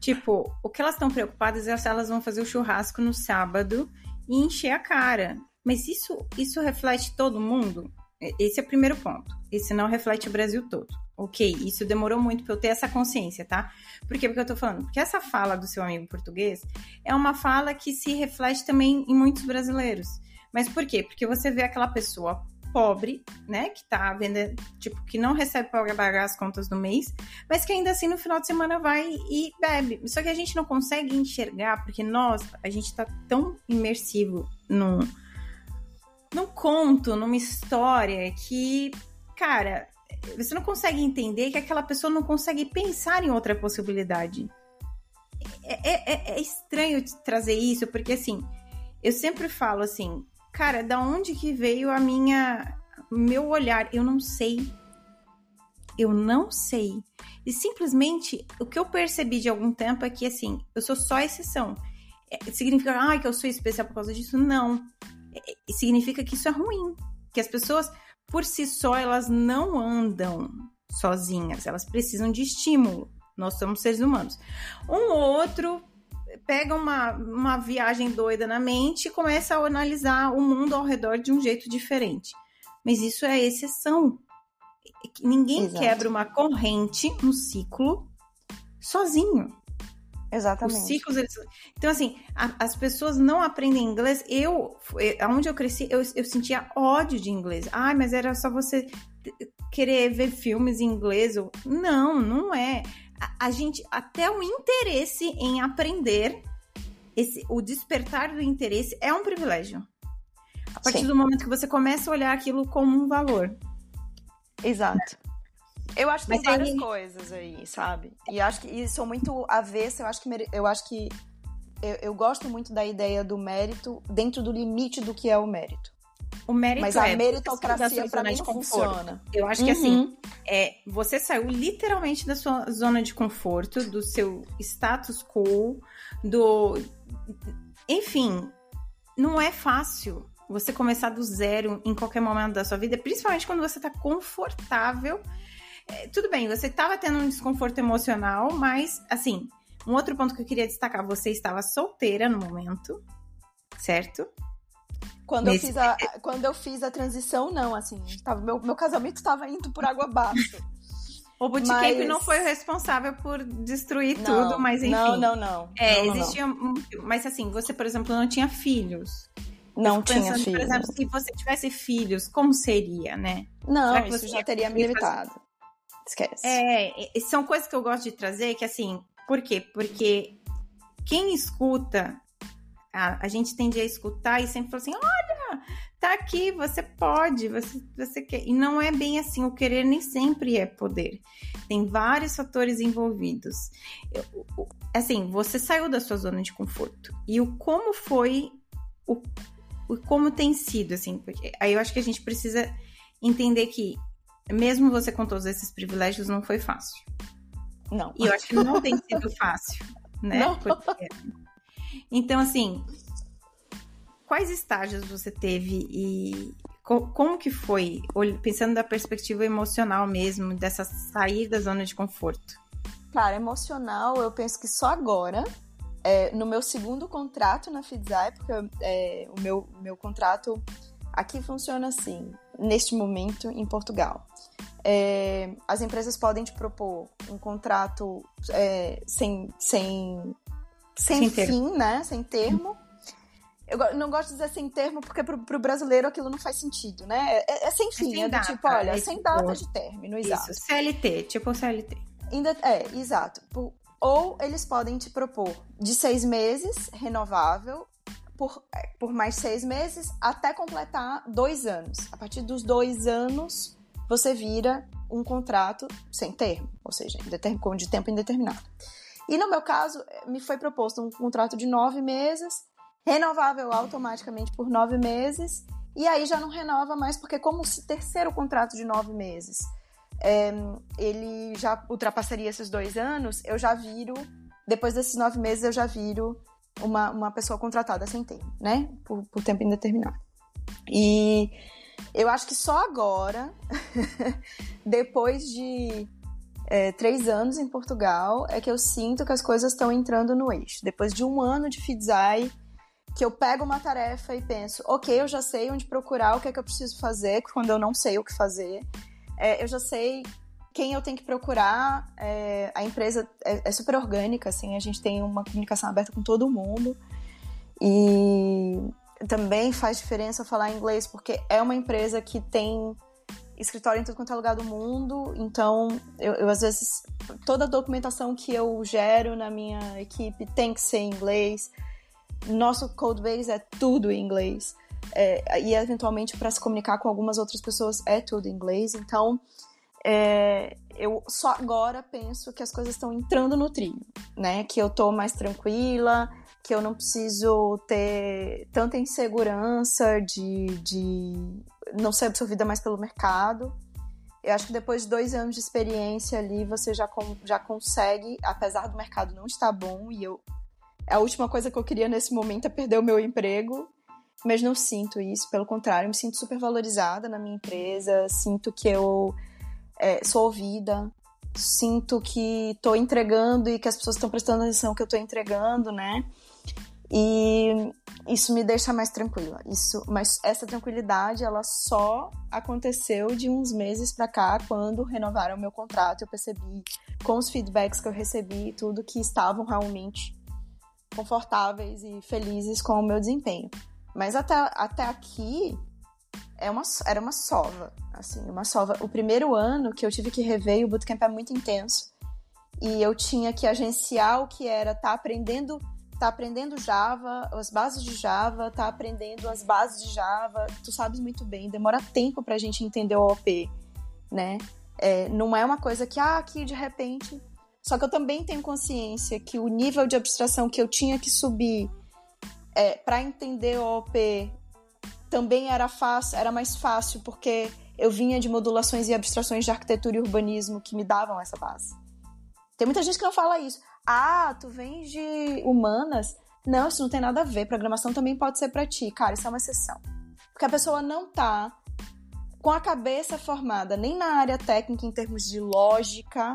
tipo, o que elas estão preocupadas é se elas vão fazer o churrasco no sábado e encher a cara. Mas isso, isso reflete todo mundo? Esse é o primeiro ponto. Esse não reflete o Brasil todo. Ok, isso demorou muito para eu ter essa consciência, tá? Por quê? Porque eu tô falando? Porque essa fala do seu amigo português é uma fala que se reflete também em muitos brasileiros. Mas por quê? Porque você vê aquela pessoa pobre, né, que tá vendendo, tipo, que não recebe para pagar as contas do mês, mas que ainda assim no final de semana vai e bebe. Só que a gente não consegue enxergar, porque nós, a gente tá tão imersivo num, num conto, numa história, que, cara, você não consegue entender que aquela pessoa não consegue pensar em outra possibilidade. É, é, é, é estranho trazer isso, porque assim, eu sempre falo assim, cara, da onde que veio a minha meu olhar? Eu não sei. Eu não sei. E simplesmente o que eu percebi de algum tempo é que assim, eu sou só exceção. É, significa ah, que eu sou especial por causa disso? Não. É, significa que isso é ruim. Que as pessoas, por si só, elas não andam sozinhas. Elas precisam de estímulo. Nós somos seres humanos. Um outro pega uma, uma viagem doida na mente e começa a analisar o mundo ao redor de um jeito diferente. Mas isso é exceção. Ninguém Exato. quebra uma corrente, um ciclo, sozinho. Exatamente. Os ciclos, eles... Então, assim, a, as pessoas não aprendem inglês. Eu, onde eu cresci, eu, eu sentia ódio de inglês. Ai, mas era só você querer ver filmes em inglês. Não, não é a, gente até o interesse em aprender esse, o despertar do interesse é um privilégio. A partir Sim. do momento que você começa a olhar aquilo como um valor. Exato. Eu acho que tem Mas aí- várias coisas aí, sabe? E acho que e sou muito avessa, eu acho que mere- eu acho que eu, eu gosto muito da ideia do mérito dentro do limite do que é o mérito. O mérito Mas a é da meritocracia zona mim não conforto. funciona. Eu acho que Uhum. assim, é, você saiu literalmente da sua zona de conforto, do seu status quo, do. Enfim, não é fácil você começar do zero em qualquer momento da sua vida, principalmente quando você tá confortável. É, tudo bem, você tava tendo um desconforto emocional, mas assim, um outro ponto que eu queria destacar, você estava solteira no momento, certo? Quando, eu Nesse- fiz a, quando eu fiz a transição, não, assim, tava, meu, meu casamento tava indo por água abaixo. O bootcamp Mas- não foi o responsável por destruir Não, tudo, mas enfim. Não, não, não. É, não, não, existia. um- Mas assim, você, por exemplo, não tinha filhos. Não, Eu tinha pensando, filho. Por exemplo, se você tivesse filhos, como seria, né? Não, Será que isso você já ia teria me conseguir fazer- limitado. Esquece. É, são coisas que eu gosto de trazer, que assim, por quê? Porque quem escuta, a, a gente tende a escutar e sempre fala assim: olha, tá aqui, você pode, você, você quer. E não é bem assim, o querer nem sempre é poder. Tem vários fatores envolvidos. Eu- o- assim, você saiu da sua zona de conforto. E o como foi, o, o como tem sido, assim, porque aí eu acho que a gente precisa entender que mesmo você com todos esses privilégios, não foi fácil. Não. E eu acho que não tem sido fácil, <laughs> né? Não. Porque- Então, assim, quais estágios você teve e co- como que foi, pensando da perspectiva emocional mesmo, dessa sair da zona de conforto? Cara, emocional, eu penso que só agora, é, no meu segundo contrato na Fidzai, porque é, o meu, meu contrato aqui funciona assim, neste momento em Portugal. É, as empresas podem te propor um contrato é, sem, sem, sem, Sem fim, né? Sem termo. Eu não gosto de dizer sem termo, porque pro, pro brasileiro aquilo não faz sentido, né? É, é sem fim, sem é, do data, tipo, olha, é sem tipo- data de término, exato. Isso, CLT, tipo CLT. Ainda, é, exato. Ou eles podem te propor de seis meses, renovável, por, é, por mais seis meses, até completar dois anos. A partir dos dois anos, você vira um contrato sem termo, ou seja, de tempo indeterminado. E no meu caso, eh, me foi proposto um contrato de nove meses, renovável automaticamente por nove meses, e aí já não renova mais, porque como o terceiro contrato de nove meses é, ele já ultrapassaria esses dois anos, eu já viro, depois desses nove meses, eu já viro uma, uma pessoa contratada sem termo, né? Por, por tempo indeterminado. E eu acho que só agora, <laughs> depois de é, três anos em Portugal, é que eu sinto que as coisas estão entrando no eixo. Depois de um ano de Fidzai, que eu pego uma tarefa e penso, ok, eu já sei onde procurar, o que é que eu preciso fazer, quando eu não sei o que fazer. É, eu já sei quem eu tenho que procurar. é, a empresa é, é super orgânica, assim, a gente tem uma comunicação aberta com todo mundo. E também faz diferença falar inglês, porque é uma empresa que tem escritório em tudo quanto é lugar do mundo. Então, eu, eu, às vezes, toda a documentação que eu gero na minha equipe tem que ser em inglês. Nosso codebase é tudo em inglês. É, e eventualmente para se comunicar com algumas outras pessoas é tudo em inglês. Então, é, eu só agora penso que as coisas estão entrando no trilho, né? Que eu tô mais tranquila, que eu não preciso ter tanta insegurança de, de não ser absorvida mais pelo mercado. Eu acho que depois de dois anos de experiência ali, você já, com, já consegue, apesar do mercado não estar bom, e eu. A última coisa que eu queria nesse momento é perder o meu emprego, mas não sinto isso, pelo contrário, me sinto super valorizada na minha empresa, sinto que eu é, sou ouvida, sinto que estou entregando e que as pessoas estão prestando atenção que eu estou entregando, né? E isso me deixa mais tranquila. Isso, mas essa tranquilidade ela só aconteceu de uns meses para cá, quando renovaram o meu contrato, eu percebi com os feedbacks que eu recebi tudo que estavam realmente confortáveis e felizes com o meu desempenho. Mas até, até aqui é uma, era uma sova, assim, uma sova. O primeiro ano que eu tive que rever, o bootcamp é muito intenso, e eu tinha que agenciar o que era estar tá aprendendo tá aprendendo Java, as bases de Java, tá aprendendo as bases de Java, tu sabes muito bem, demora tempo pra gente entender o OP, né? É, não é uma coisa que, ah, aqui de repente. Só que eu também tenho consciência que o nível de abstração que eu tinha que subir é, para entender o OP também era fácil, era mais fácil, porque eu vinha de modulações e abstrações de arquitetura e urbanismo que me davam essa base. Tem muita gente que não fala isso. Ah, tu vem de humanas? Não, isso não tem nada a ver. Programação também pode ser para ti. Cara, isso é uma exceção. Porque a pessoa não tá com a cabeça formada nem na área técnica em termos de lógica.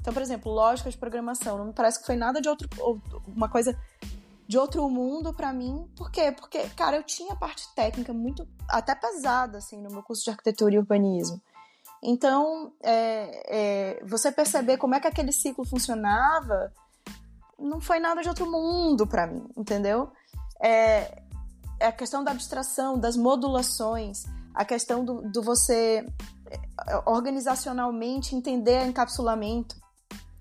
Então, por exemplo, lógica de programação. Não me parece que foi nada de outro. uma coisa de outro mundo para mim. Por quê? Porque, cara, eu tinha parte técnica muito. até pesada, assim, no meu curso de arquitetura e urbanismo. Então, é, é, você perceber como é que aquele ciclo funcionava não foi nada de outro mundo para mim, entendeu? É, é, a questão da abstração, das modulações, a questão do, do você é, organizacionalmente entender encapsulamento,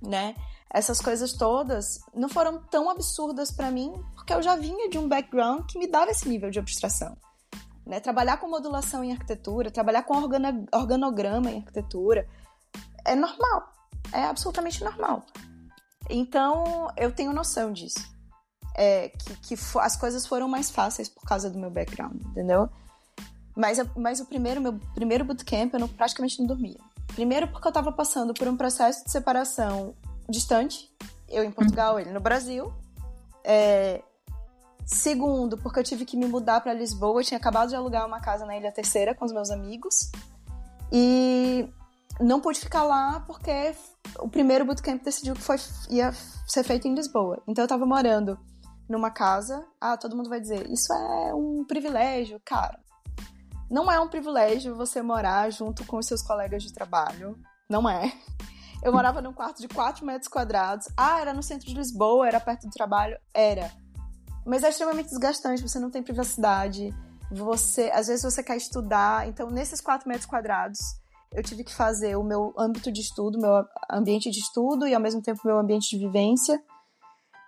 né? Essas coisas todas não foram tão absurdas para mim, porque eu já vinha de um background que me dava esse nível de abstração. Né? Trabalhar com modulação em arquitetura, trabalhar com organograma em arquitetura, é normal. É absolutamente normal. Então, eu tenho noção disso. É, que, que as coisas foram mais fáceis por causa do meu background, entendeu? Mas, mas o primeiro, meu primeiro bootcamp, eu não, praticamente não dormia. Primeiro porque eu estava passando por um processo de separação distante. Eu em Portugal, ele no Brasil. É, Segundo, porque eu tive que me mudar para Lisboa. Eu tinha acabado de alugar uma casa na Ilha Terceira com os meus amigos. E não pude ficar lá porque o primeiro bootcamp decidiu que foi, ia ser feito em Lisboa. Então eu tava morando numa casa. Ah, todo mundo vai dizer, isso é um privilégio. Cara, não é um privilégio você morar junto com os seus colegas de trabalho. Não é. Eu morava num quarto de 4 metros quadrados. Ah, era no centro de Lisboa, era perto do trabalho? Era. Mas é extremamente desgastante, você não tem privacidade. Você, às vezes você quer estudar, então nesses 4 metros quadrados, eu tive que fazer o meu âmbito de estudo, meu ambiente de estudo e ao mesmo tempo meu ambiente de vivência.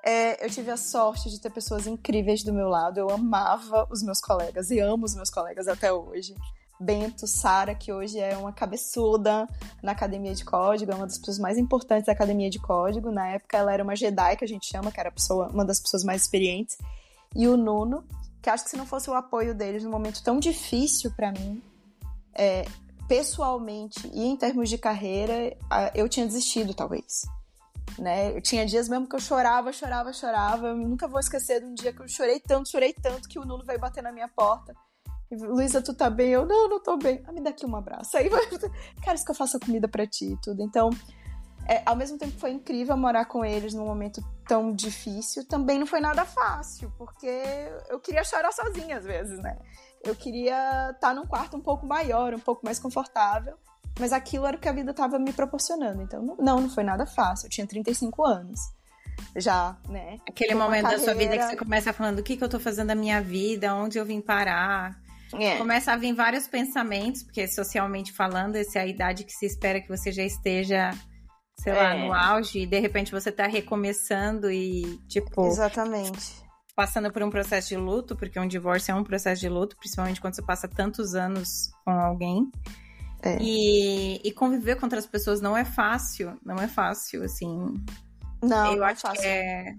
É, eu tive a sorte de ter pessoas incríveis do meu lado. Eu amava os meus colegas e amo os meus colegas até hoje. Bento, Sara, que hoje é uma cabeçuda na academia de código, é uma das pessoas mais importantes da academia de código. Na época ela era uma Jedi, que a gente chama, que era pessoa, uma das pessoas mais experientes. E o Nuno, que acho que se não fosse o apoio deles num momento tão difícil para mim, é, pessoalmente e em termos de carreira, eu tinha desistido, talvez. Né? Eu tinha dias mesmo que eu chorava, chorava, chorava. Eu nunca vou esquecer de um dia que eu chorei tanto, chorei tanto que o Nuno veio bater na minha porta Luísa, tu tá bem? Eu, não, não tô bem. Ah, me dá aqui um abraço. Aí, <laughs> cara, isso que eu faço a comida para ti e tudo. Então, é, ao mesmo tempo foi incrível morar com eles num momento tão difícil, também não foi nada fácil, porque eu queria chorar sozinha às vezes, né? Eu queria estar tá num quarto um pouco maior, um pouco mais confortável, mas aquilo era o que a vida estava me proporcionando. Então, não, não foi nada fácil. Eu tinha 35 anos já, né? Aquele momento carreira... da sua vida que você começa falando o que, que eu tô fazendo da minha vida, onde eu vim parar. É. Começa a vir vários pensamentos, porque socialmente falando, essa é a idade que se espera que você já esteja, sei é. lá, no auge, e de repente você tá recomeçando e, tipo. Exatamente. Passando por um processo de luto, porque um divórcio é um processo de luto, principalmente quando você passa tantos anos com alguém. É. E, e conviver com outras pessoas não é fácil, não é fácil, assim. Não, eu não é acho é fácil. que é.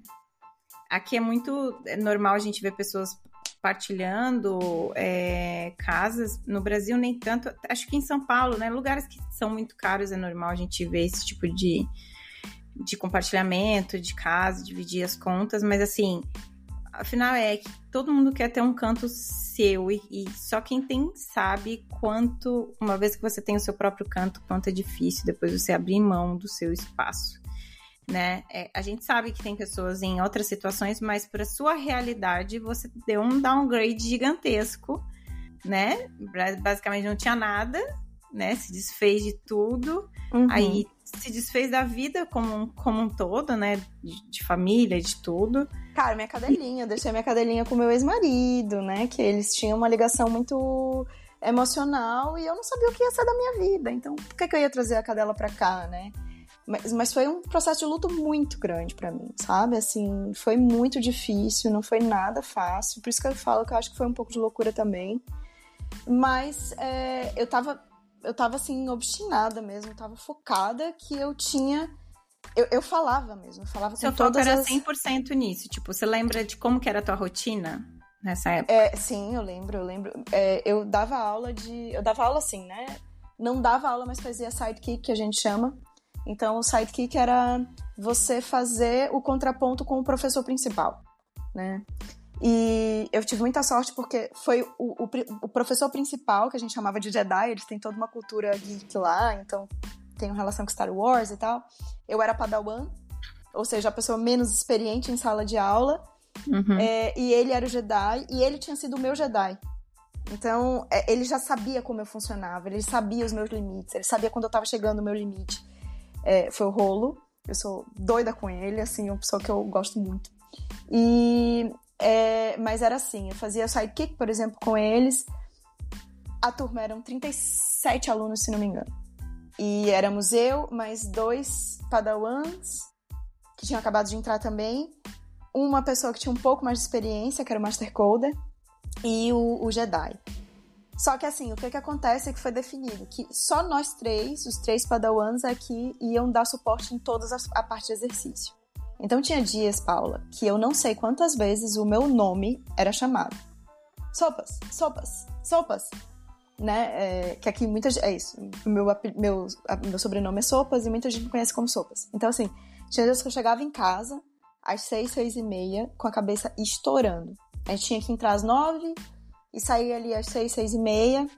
Aqui é muito normal a gente ver pessoas compartilhando é, casas. No Brasil, nem tanto. Acho que em São Paulo, né? Lugares que são muito caros, é normal a gente ver esse tipo de, de compartilhamento de casa, dividir as contas, mas assim. Afinal, é que todo mundo quer ter um canto seu e, e só quem tem sabe quanto, uma vez que você tem o seu próprio canto, quanto é difícil depois você abrir mão do seu espaço né? É, a gente sabe que tem pessoas em outras situações, mas para sua realidade você deu um downgrade gigantesco, né? Basicamente não tinha nada, né? Se desfez de tudo, uhum. aí se desfez da vida como, como um todo, né? De, de, família, de tudo. Cara, minha cadelinha, eu deixei minha cadelinha com meu ex-marido, né? Que eles tinham uma ligação muito emocional e eu não sabia o que ia ser da minha vida. Então, por que, que eu ia trazer a cadela pra cá, né? Mas, mas foi um processo de luto muito grande para mim, sabe? Assim, foi muito difícil, não foi nada fácil. Por isso que eu falo que eu acho que foi um pouco de loucura também. Mas é, eu tava, eu tava assim, obstinada mesmo, tava focada que eu tinha. Eu, eu falava mesmo, eu falava Seu com todas era as... 100% nisso. Tipo, você lembra de como que era a tua rotina nessa época? É, sim, eu lembro, eu lembro. É, eu dava aula de. Eu dava aula assim, né? Não dava aula, mas fazia sidekick, que a gente chama. Então, o sidekick era você fazer o contraponto com o professor principal, né? E eu tive muita sorte porque foi o, o, o, professor principal, que a gente chamava de Jedi, eles têm toda uma cultura geek lá, então uma relação com Star Wars e tal. Eu era Padawan, ou seja, a pessoa menos experiente em sala de aula. Uhum. É, e ele era o Jedi, e ele tinha sido o meu Jedi. Então, é, ele já sabia como eu funcionava, ele sabia os meus limites, ele sabia quando eu tava chegando no meu limite. É, foi o Rolo, eu sou doida com ele, assim, uma pessoa que eu gosto muito. E é, mas era assim, eu fazia sidekick, por exemplo, com eles. A turma eram 37 alunos, se não me engano. E éramos eu, mais dois padawans, que tinham acabado de entrar também. Uma pessoa que tinha um pouco mais de experiência, que era o Master Coder. E o, o Jedi. Só que assim, o que, que acontece é que foi definido que só nós três, os três padawans aqui, iam dar suporte em toda a parte de exercício. Então tinha dias, Paula, que eu não sei quantas vezes o meu nome era chamado. Sopas, sopas, sopas. Né? É, que aqui muita gente. É isso. O meu, meu, meu sobrenome é Sopas e muita gente me conhece como Sopas. Então, assim, tinha dias que eu chegava em casa às seis, seis e meia, com a cabeça estourando. A gente tinha que entrar às nove e sair ali às seis, seis e meia.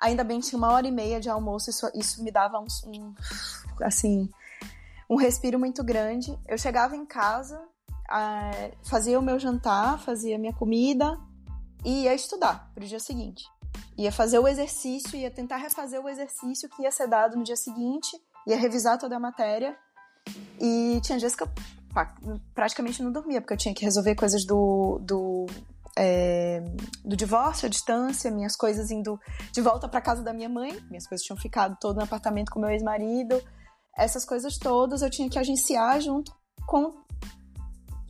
Ainda bem tinha uma hora e meia de almoço, isso, isso me dava um, um assim, um respiro muito grande. Eu chegava em casa, fazia o meu jantar, fazia minha comida e ia estudar para o dia seguinte. Ia fazer o exercício, ia tentar refazer o exercício que ia ser dado no dia seguinte, ia revisar toda a matéria. E tinha dias que eu praticamente não dormia, porque eu tinha que resolver coisas do, do, é, do divórcio à distância, minhas coisas indo de volta para casa da minha mãe, minhas coisas tinham ficado todo no apartamento com meu ex-marido, essas coisas todas eu tinha que agenciar junto com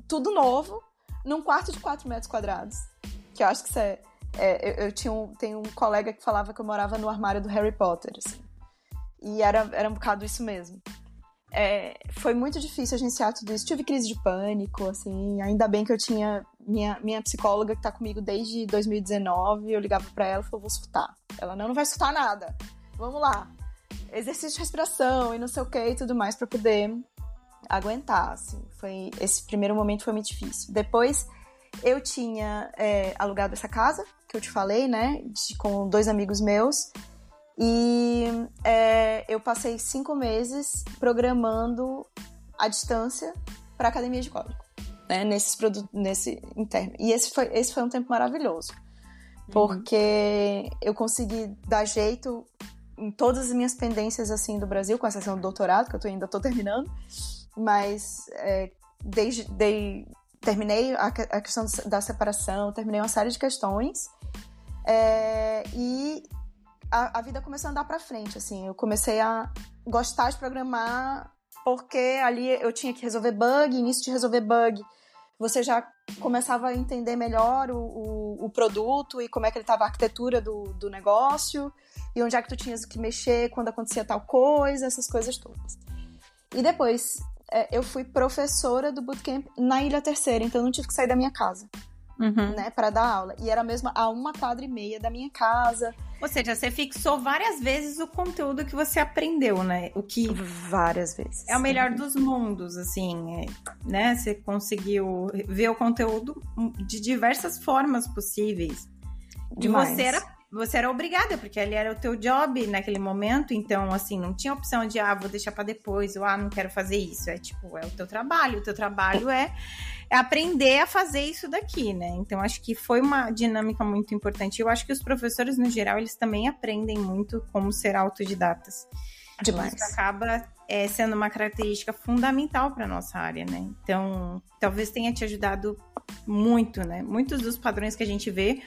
tudo novo num quarto de 4 metros quadrados. Que eu acho que isso é. É eu, eu, tinha um, tenho um colega que falava que eu morava no armário do Harry Potter, assim. E era, era um bocado isso mesmo. É, foi muito difícil agenciar tudo isso. Tive crise de pânico, assim. Ainda bem que eu tinha minha, minha psicóloga que tá comigo desde 2019. Eu ligava para ela e falou: vou surtar. Ela não, não vai surtar nada. Vamos lá exercício de respiração e não sei o que e tudo mais para poder aguentar, assim. Foi, esse primeiro momento foi muito difícil. Depois eu tinha é, alugado essa casa, que eu te falei, né, de, com dois amigos meus, e é, eu passei cinco meses programando à distância para academia de código, né, nesses produtos, nesse interno. E esse foi, esse foi um tempo maravilhoso, uhum. porque uhum. eu consegui dar jeito em todas as minhas pendências assim do Brasil, com exceção do doutorado, que eu tô, ainda estou terminando, mas é, desde, de, terminei a, a, questão da separação, terminei uma série de questões é, e a, a, vida começou a andar para frente, assim, eu comecei a gostar de programar porque ali eu tinha que resolver bug, início de resolver bug, você já começava a entender melhor o, o, o produto e como é que ele estava a arquitetura do, do negócio e onde é que tu tinhas que mexer quando acontecia tal coisa, essas coisas todas. E depois, eu fui professora do bootcamp na Ilha Terceira, então eu não tive que sair da minha casa, uhum. né, para dar aula. E era mesmo a uma quadra e meia da minha casa. Ou seja, você fixou várias vezes o conteúdo que você aprendeu, né? O que várias vezes. É o melhor dos mundos, assim, é, né? Você conseguiu ver o conteúdo de diversas formas possíveis. Demais. E você era você era obrigada, porque ali era o teu job naquele momento, então, assim, não tinha opção de, ah, vou deixar para depois, ou, ah, não quero fazer isso. É tipo, é o teu trabalho, o teu trabalho é, é aprender a fazer isso daqui, né? Então, acho que foi uma dinâmica muito importante. Eu acho que os professores, no geral, eles também aprendem muito como ser autodidatas. Demais. Isso acaba é, sendo uma característica fundamental para nossa área, né? Então, talvez tenha te ajudado muito, né? Muitos dos padrões que a gente vê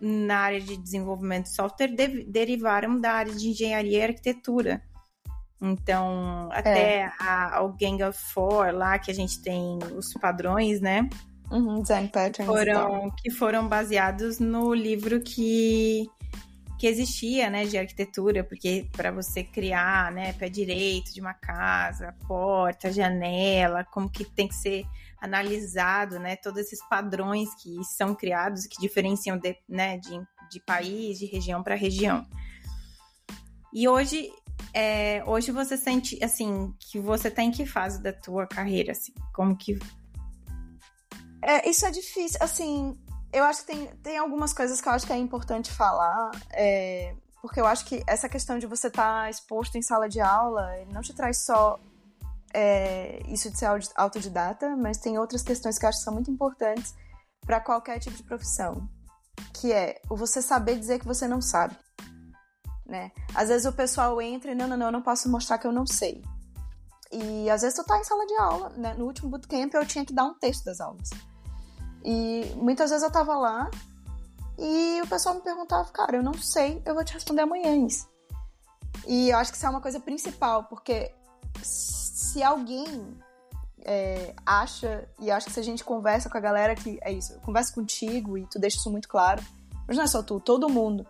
na área de desenvolvimento de software de, derivaram da área de engenharia e arquitetura. Então, até é. a, o Gang of Four lá, que a gente tem os padrões, né? Uhum, design patterns. Foram, que foram baseados no livro que, que existia, né, de arquitetura, porque para você criar, né, pé direito de uma casa, porta, janela, como que tem que ser analisado, né, todos esses padrões que são criados, que diferenciam de, né, de, de país, de região para região. E hoje, é, hoje você sente, assim, que você tá em que fase da tua carreira, assim? Como que... É, isso é difícil, assim, eu acho que tem, tem algumas coisas que eu acho que é importante falar, é, porque eu acho que essa questão de você estar tá exposto em sala de aula não te traz só é, isso de ser autodidata, mas tem outras questões que eu acho que são muito importantes para qualquer tipo de profissão, que é o você saber dizer que você não sabe né? Às vezes o pessoal entra e não, não, não, eu não posso mostrar que eu não sei. E às vezes tu tá em sala de aula, né? No último bootcamp eu tinha que dar um texto das aulas. E muitas vezes eu tava lá e o pessoal me perguntava, cara, eu não sei, eu vou te responder amanhã isso. E eu acho que isso é uma coisa principal, porque se alguém é, acha, e acho que se a gente conversa com a galera que é isso, eu converso contigo e tu deixa isso muito claro, mas não é só tu, todo mundo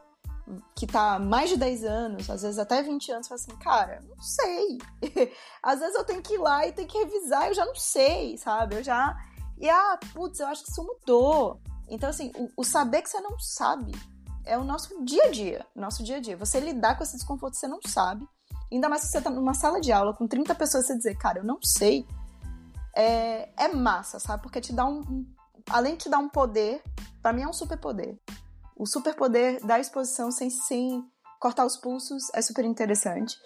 que tá mais de 10 anos, às vezes até 20 anos, fala assim, cara, não sei. <laughs> às vezes eu tenho que ir lá e tenho que revisar, eu já não sei, sabe? Eu já. E ah, putz, eu acho que isso mudou. Então, assim, o, o saber que você não sabe é o nosso dia a dia. Nosso dia a dia. Você lidar com esse desconforto que você não sabe. Ainda mais se você tá numa sala de aula com 30 pessoas e você dizer, cara, eu não sei. É, é massa, sabe? Porque te dá um, um. Além de te dar um poder, para mim é um superpoder o superpoder da exposição sem, sem cortar os pulsos é super interessante.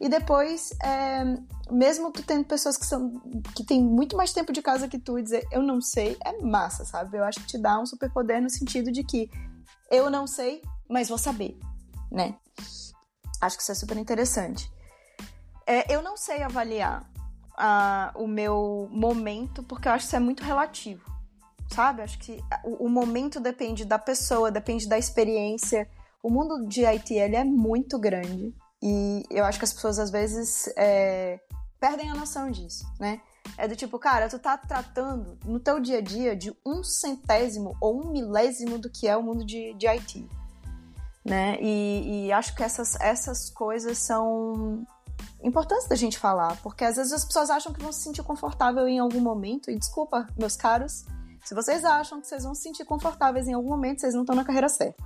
E depois, é, mesmo tu tendo pessoas que são que têm muito mais tempo de casa que tu e dizer eu não sei, é massa, sabe? Eu acho que te dá um superpoder no sentido de que eu não sei, mas vou saber, né? Acho que isso é super interessante. É, eu não sei avaliar uh, o meu momento, porque eu acho que isso é muito relativo sabe? Acho que o, o, momento depende da pessoa, depende da experiência. O mundo de IT ele é muito grande e eu acho que as pessoas às vezes é, perdem a noção disso, né? É do tipo, cara, tu tá tratando no teu dia a dia de um centésimo ou um milésimo do que é o mundo de, de IT, né? E, e acho que essas, essas coisas são importantes da gente falar, porque às vezes as pessoas acham que vão se sentir confortável em algum momento, e desculpa, meus caros, se vocês acham que vocês vão se sentir confortáveis em algum momento, vocês não estão na carreira certa.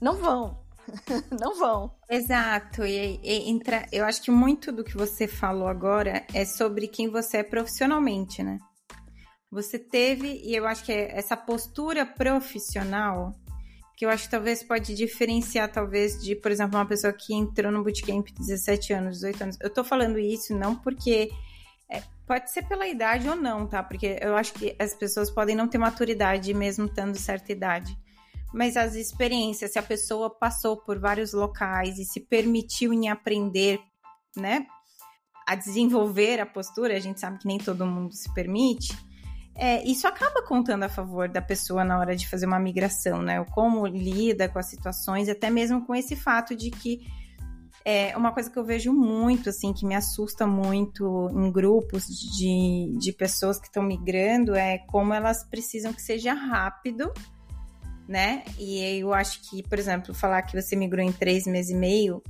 Não vão. <laughs> não vão. Exato. E, e entra, eu acho que muito do que você falou agora é sobre quem você é profissionalmente, né? Você teve, e eu acho que é essa postura profissional que eu acho que talvez pode diferenciar, talvez, de, por exemplo, uma pessoa que entrou no bootcamp 17 anos, 18 anos. Eu tô falando isso não porque é, pode ser pela idade ou não, tá? Porque eu acho que as pessoas podem não ter maturidade mesmo tendo certa idade. Mas as experiências, se a pessoa passou por vários locais e se permitiu em aprender, né? A desenvolver a postura, a gente sabe que nem todo mundo se permite. É, isso acaba contando a favor da pessoa na hora de fazer uma migração, né? O como lida com as situações, até mesmo com esse fato de que é uma coisa que eu vejo muito, assim, que me assusta muito em grupos de, de pessoas que estão migrando é como elas precisam que seja rápido, né? E eu acho que, por exemplo, falar que você migrou em três meses e meio,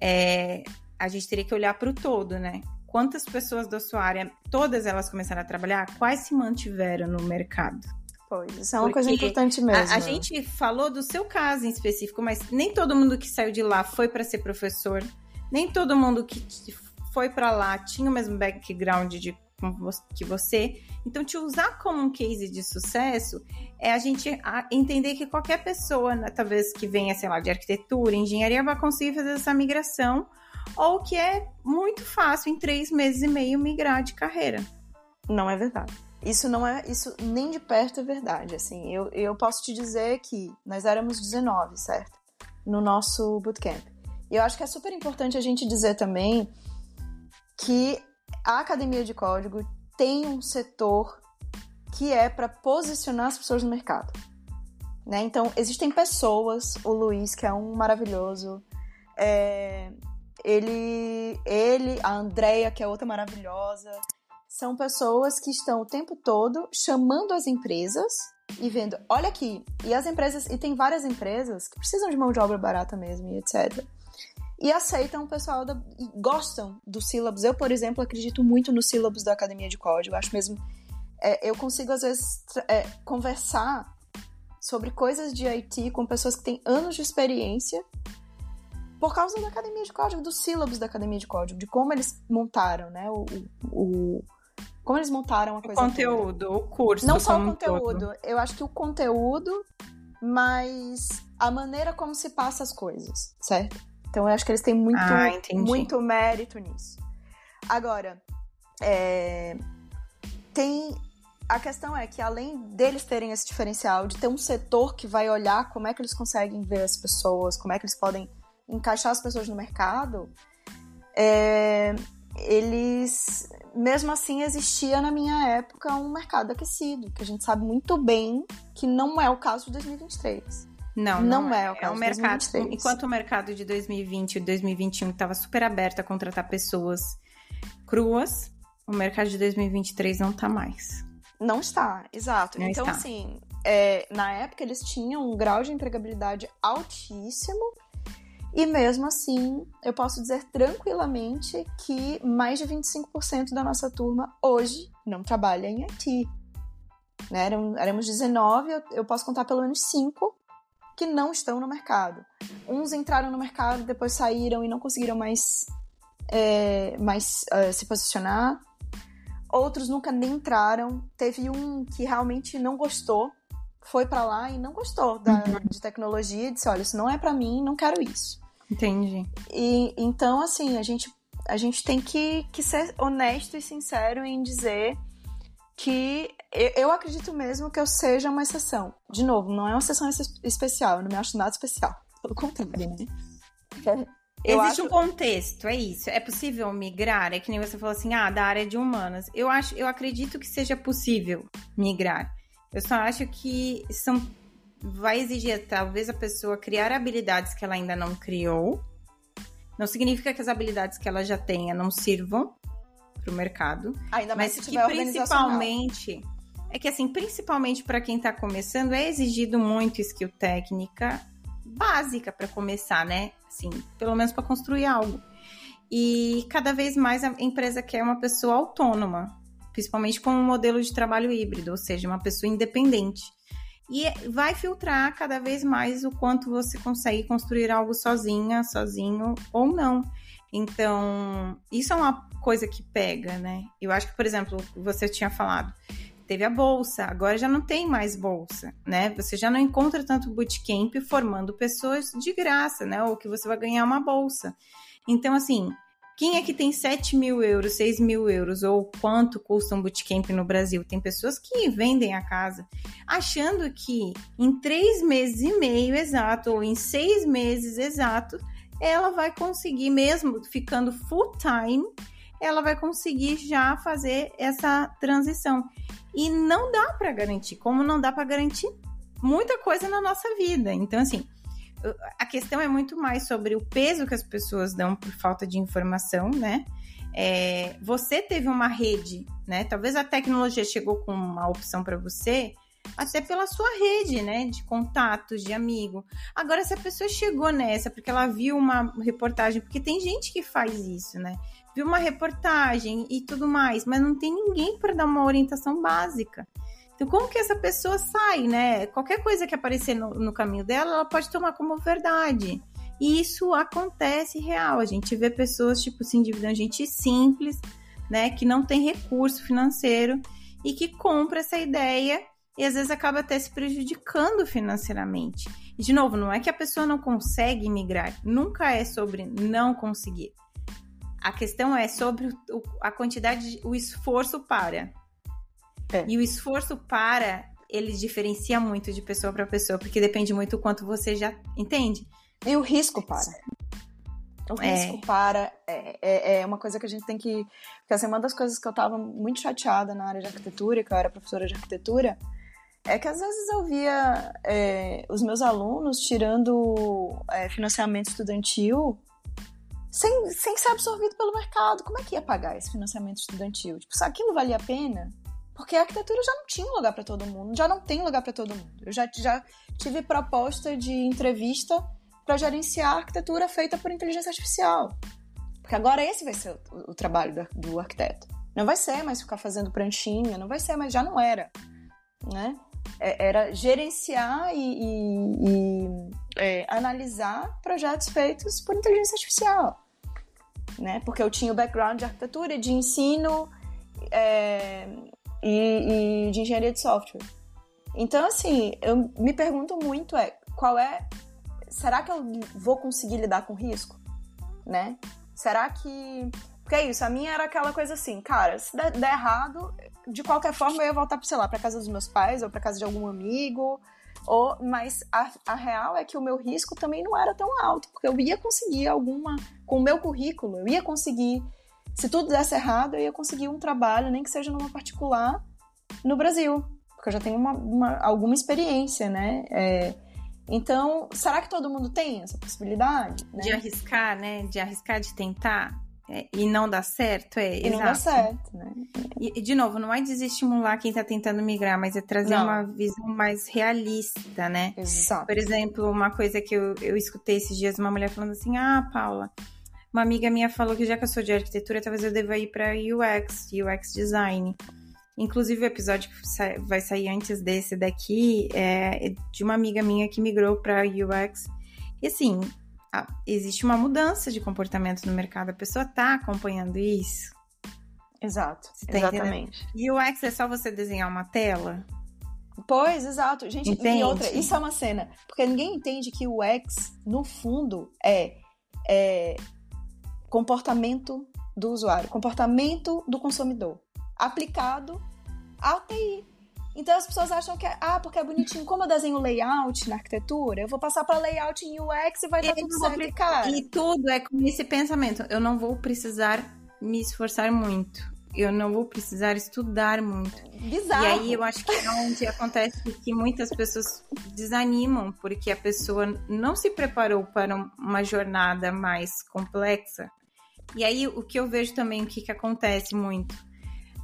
é, a gente teria que olhar para o todo, né? Quantas pessoas da sua área, todas elas começaram a trabalhar, quais se mantiveram no mercado? Pois, isso é uma Porque coisa importante mesmo. A, a, gente falou do seu caso em específico, mas nem todo mundo que saiu de lá foi para ser professor, nem todo mundo que foi para lá tinha o mesmo background de que você. Então, te usar como um case de sucesso é a gente entender que qualquer pessoa, né, talvez que venha, sei lá, de arquitetura, engenharia, vai conseguir fazer essa migração, ou que é muito fácil em três meses e meio migrar de carreira. Não é verdade. Isso não é, isso nem de perto é verdade, assim, eu, eu posso te dizer que nós éramos 19, certo? No nosso bootcamp. E eu acho que é super importante a gente dizer também que a academia de código tem um setor que é para posicionar as pessoas no mercado. Né? Então, existem pessoas, o Luiz, que é um maravilhoso, é, ele, ele, a Andrea, que é outra maravilhosa, são pessoas que estão o tempo todo chamando as empresas e vendo, olha aqui, e as empresas, e tem várias empresas que precisam de mão de obra barata mesmo e etc. E aceitam o pessoal da, e gostam do sílabus. Eu, por exemplo, acredito muito no sílabus da Academia de Código. Acho mesmo. É, eu consigo, às vezes, é, conversar sobre coisas de IT com pessoas que têm anos de experiência por causa da Academia de Código, dos sílabos da Academia de Código, de como eles montaram, né, o, o, como eles montaram a coisa. O conteúdo, toda. o curso. Não só o conteúdo. Todo. Eu acho que o conteúdo, mas a maneira como se passa as coisas, certo? Então eu acho que eles têm muito, ah, muito mérito nisso. Agora, é... tem. A questão é que além deles terem esse diferencial de ter um setor que vai olhar como é que eles conseguem ver as pessoas, como é que eles podem encaixar as pessoas no mercado, é, eles, mesmo assim, existia na minha época um mercado aquecido, que a gente sabe muito bem que não é o caso de 2023. Não, não, não é. é o caso é um mercado, 2023. Enquanto o mercado de 2020 e 2021 estava super aberto a contratar pessoas cruas, o mercado de 2023 não está mais. Não está, exato. Não então, está. assim, é, na época eles tinham um grau de empregabilidade altíssimo e mesmo assim, eu posso dizer tranquilamente que mais de 25% da nossa turma hoje não trabalha em IT. Né? Éramos 19, eu posso contar pelo menos 5 que não estão no mercado. Uns entraram no mercado, depois saíram e não conseguiram mais, é, mais uh, se posicionar. Outros nunca nem entraram. Teve um que realmente não gostou, foi para lá e não gostou da, de tecnologia e disse: olha, isso não é para mim, não quero isso. Entendi. E então, assim, a gente, a gente tem que, que ser honesto e sincero em dizer que eu, acredito mesmo que eu seja uma exceção. De novo, não é uma exceção especial, eu não me acho nada especial. <laughs> Pelo contrário, né? <laughs> Eu Existe acho... um contexto, é isso. É possível migrar? É que nem você falou assim, ah, da área de humanas. Eu acho, eu acredito que seja possível migrar. Eu só acho que são vai exigir talvez a pessoa criar habilidades que ela ainda não criou. Não significa que as habilidades que ela já tenha não sirvam para o mercado, ainda mais mas que principalmente é que assim, principalmente para quem está começando, é exigido muito skill técnica básica para começar, né? Assim, pelo menos para construir algo. E cada vez mais a empresa quer uma pessoa autônoma, principalmente com um modelo de trabalho híbrido, ou seja, uma pessoa independente e vai filtrar cada vez mais o quanto você consegue construir algo sozinha, sozinho ou não. Então, isso é uma coisa que pega, né? Eu acho que, por exemplo, você tinha falado, teve a bolsa, agora já não tem mais bolsa, né? Você já não encontra tanto bootcamp formando pessoas de graça, né? Ou que você vai ganhar uma bolsa. Então, assim, quem é que tem 7 mil euros, 6 mil euros ou quanto custa um bootcamp no Brasil? Tem pessoas que vendem a casa achando que em três meses e meio exato ou em seis meses exato ela vai conseguir, mesmo ficando full time, ela vai conseguir já fazer essa transição. E não dá para garantir, como não dá para garantir muita coisa na nossa vida. Então, assim, a questão é muito mais sobre o peso que as pessoas dão por falta de informação, né? É, você teve uma rede, né? Talvez a tecnologia chegou com uma opção para você, até pela sua rede, né? De contatos, de amigo. Agora, se a pessoa chegou nessa porque ela viu uma reportagem, porque tem gente que faz isso, né? Viu uma reportagem e tudo mais, mas não tem ninguém para dar uma orientação básica. Então, como que essa pessoa sai, né? Qualquer coisa que aparecer no, no caminho dela, ela pode tomar como verdade. E isso acontece real. A gente vê pessoas, tipo, se endividando, gente simples, né? Que não tem recurso financeiro e que compra essa ideia e às vezes acaba até se prejudicando financeiramente. E, de novo, não é que a pessoa não consegue migrar, nunca é sobre não conseguir. A questão é sobre a quantidade, o esforço para. É. E o esforço para, ele diferencia muito de pessoa para pessoa, porque depende muito do quanto você já entende. E o risco para. O é. risco é. para é, é, é, uma coisa que a gente tem que. Porque assim, uma das coisas que eu tava muito chateada na área de arquitetura, que eu era professora de arquitetura, é que às vezes eu via é, os meus alunos tirando é, financiamento estudantil sem, sem ser absorvido pelo mercado. Como é que ia pagar esse financiamento estudantil? Tipo, aquilo valia a pena, porque a arquitetura já não tinha lugar para todo mundo, já não tem lugar para todo mundo. Eu já, já tive proposta de entrevista para gerenciar arquitetura feita por inteligência artificial. Porque agora esse vai ser o, o trabalho do, do, arquiteto. Não vai ser mais ficar fazendo pranchinha, não vai ser, mas já não era. Né? É, era gerenciar e, e, e é, analisar projetos feitos por inteligência artificial. Né? Porque eu tinha o background de arquitetura, de ensino é, e, e de engenharia de software. Então, assim, eu me pergunto muito é qual é será que eu vou conseguir lidar com risco? Né? Será que. Porque é isso, a minha era aquela coisa assim, cara, se der, der errado, de qualquer forma eu ia voltar, sei lá, pra casa dos meus pais ou pra casa de algum amigo. Ou, mas a, a real é que o meu risco também não era tão alto, porque eu ia conseguir alguma. Com o meu currículo, eu ia conseguir. Se tudo desse errado, eu ia conseguir um trabalho, nem que seja numa particular, no Brasil. Porque eu já tenho uma, uma alguma experiência, né? É, então, será que todo mundo tem essa possibilidade? Né? De arriscar, né? De arriscar, de tentar é, e não dar certo, é. E exato. não dá certo, né? E, de novo, não é desestimular quem tá tentando migrar, mas é trazer não. uma visão mais realista, né? Exato. Por exemplo, uma coisa que eu, eu escutei esses dias, uma mulher falando assim: Ah, Paula, uma amiga minha falou que já que eu sou de arquitetura, talvez eu deva ir para UX, UX design. Inclusive, o episódio que vai sair antes desse daqui é de uma amiga minha que migrou para UX. E assim, existe uma mudança de comportamento no mercado, a pessoa está acompanhando isso. Exato, tá exatamente. E UX é só você desenhar uma tela? Pois, exato. Gente, entende? e outra, isso é uma cena. Porque ninguém entende que o UX, no fundo, é, é comportamento do usuário, comportamento do consumidor aplicado à TI. Então as pessoas acham que é, ah, porque é bonitinho, como eu desenho layout na arquitetura, eu vou passar para layout em UX e vai dar tudo certo, cara. E tudo é com esse pensamento, eu não vou precisar me esforçar muito. Eu não vou precisar estudar muito. Bizarro. E aí eu acho que é onde acontece que muitas pessoas desanimam porque a pessoa não se preparou para uma jornada mais complexa. E aí o que eu vejo também o que, que acontece muito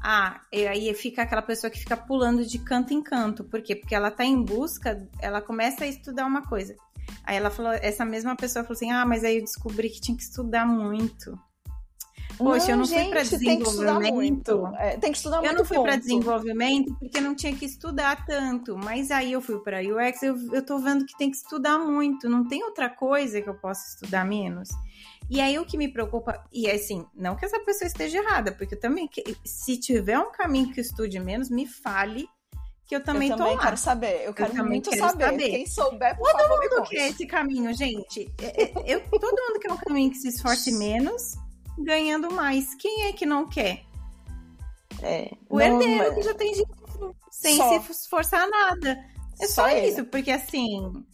ah, e aí fica aquela pessoa que fica pulando de canto em canto. Por quê? Porque ela tá em busca, ela começa a estudar uma coisa. Aí ela falou, essa mesma pessoa falou assim: ah, mas aí eu descobri que tinha que estudar muito. Poxa, não, eu não gente, fui para desenvolvimento. Tem que, é, tem que estudar muito. Eu não fui para desenvolvimento porque não tinha que estudar tanto. Mas aí eu fui para UX, eu, eu tô vendo que tem que estudar muito. Não tem outra coisa que eu possa estudar menos. E aí o que me preocupa, e é assim, não que essa pessoa esteja errada, porque eu também, se tiver um caminho que estude menos, me fale que eu também, eu também tô quero saber. Eu quero eu muito quero saber. saber. Quem souber, por todo favor, mundo quer esse caminho, gente. É, é, eu, todo mundo quer um caminho que se esforce <laughs> menos, ganhando mais. Quem é que não quer? É, o não, herdeiro que já tem dinheiro, sem só. se esforçar nada. É só, só isso, porque assim,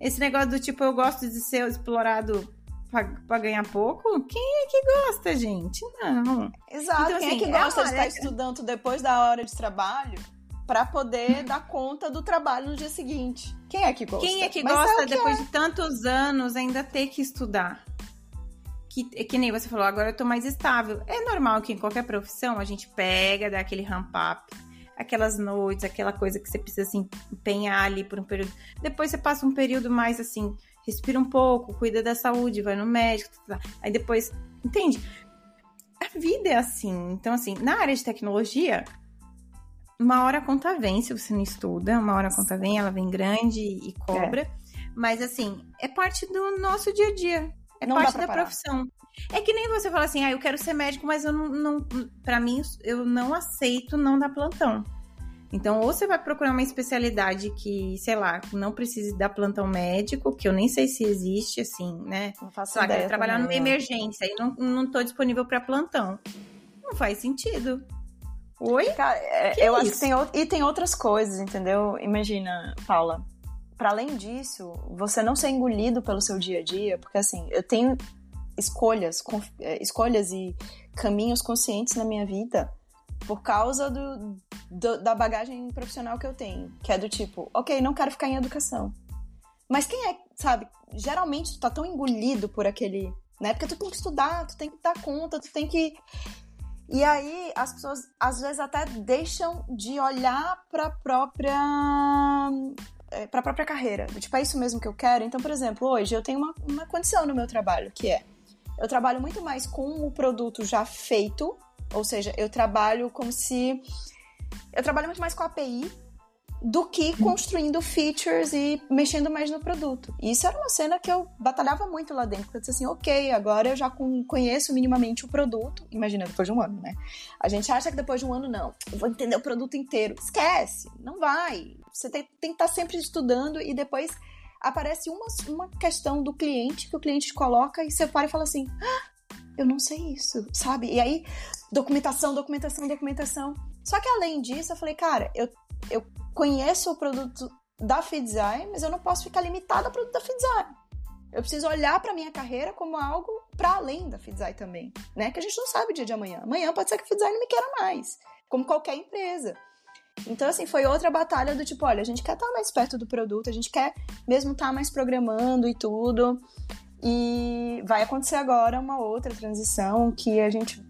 esse negócio do tipo, eu gosto de ser explorado para ganhar pouco? Quem é que gosta, gente? Não. Exato. Então, Quem é assim, é que gosta é de estar estudando depois da hora de trabalho para poder <laughs> dar conta do trabalho no dia seguinte? Quem é que gosta? Quem é que Mas gosta é que depois é. de tantos anos ainda ter que estudar? Que, que nem você falou, agora eu tô mais estável. É normal que em qualquer profissão a gente pega, dá aquele ramp up, aquelas noites, aquela coisa que você precisa se empenhar ali por um período. Depois você passa um período mais assim, respira um pouco, cuida da saúde, vai no médico, tá, tá. aí depois, entende? A vida é assim. Então, assim, na área de tecnologia, uma hora a conta vem se você não estuda, uma hora a conta vem, ela vem grande e cobra. É. Mas, assim, é parte do nosso dia a dia. É não parte da parar. profissão. É que nem você fala assim, ah, eu quero ser médico, mas eu não, não. Pra mim, eu não aceito não dar plantão. Então, ou você vai procurar uma especialidade que, sei lá, não precise dar plantão médico, que eu nem sei se existe, assim, né? Não faço sei ideia. Lá, trabalhar numa emergência e não, não tô disponível para plantão. Não faz sentido. Oi? Cara, é, eu é acho que tem, e tem outras coisas, entendeu? Imagina, Paula, para além disso, você não ser engolido pelo seu dia a dia, porque assim, eu tenho escolhas, é, escolhas e caminhos conscientes na minha vida por causa do, do, da bagagem profissional que eu tenho, que é do tipo, ok, não quero ficar em educação. Mas quem é, sabe, geralmente tu tá tão engolido por aquele né? Porque tu tem que estudar, tu tem que dar conta, tu tem que e aí as pessoas às vezes até deixam de olhar para própria eh, para própria carreira. Tipo, é isso mesmo que eu quero. Então, por exemplo, hoje eu tenho uma, uma condição no meu trabalho, que é eu trabalho muito mais com o produto já feito, ou seja, eu trabalho como se eu trabalho muito mais com a API do que construindo features e mexendo mais no produto. E isso era uma cena que eu batalhava muito lá dentro, eu disse assim, ok, agora eu já conheço minimamente o produto. Imagina, depois de um ano, né? A gente acha que depois de um ano, não, eu vou entender o produto inteiro. Esquece, não vai. Você tem, tem que estar sempre estudando e depois aparece uma, uma questão do cliente que o cliente coloca e você para e fala assim, ah, eu não sei isso, sabe? E aí, documentação, documentação, documentação. Só que além disso, eu falei, cara, eu, eu conheço o produto da FeedDesign, mas eu não posso ficar limitada ao produto da FeedDesign. Eu preciso olhar para minha carreira como algo para além da FeedDesign também, né? Que a gente não sabe o dia de amanhã. Amanhã pode ser que a FeedDesign não me queira mais, como qualquer empresa. Então, assim, foi outra batalha do tipo, olha, a gente quer estar mais perto do produto, a gente quer mesmo estar mais programando e tudo. E vai acontecer agora uma outra transição que a gente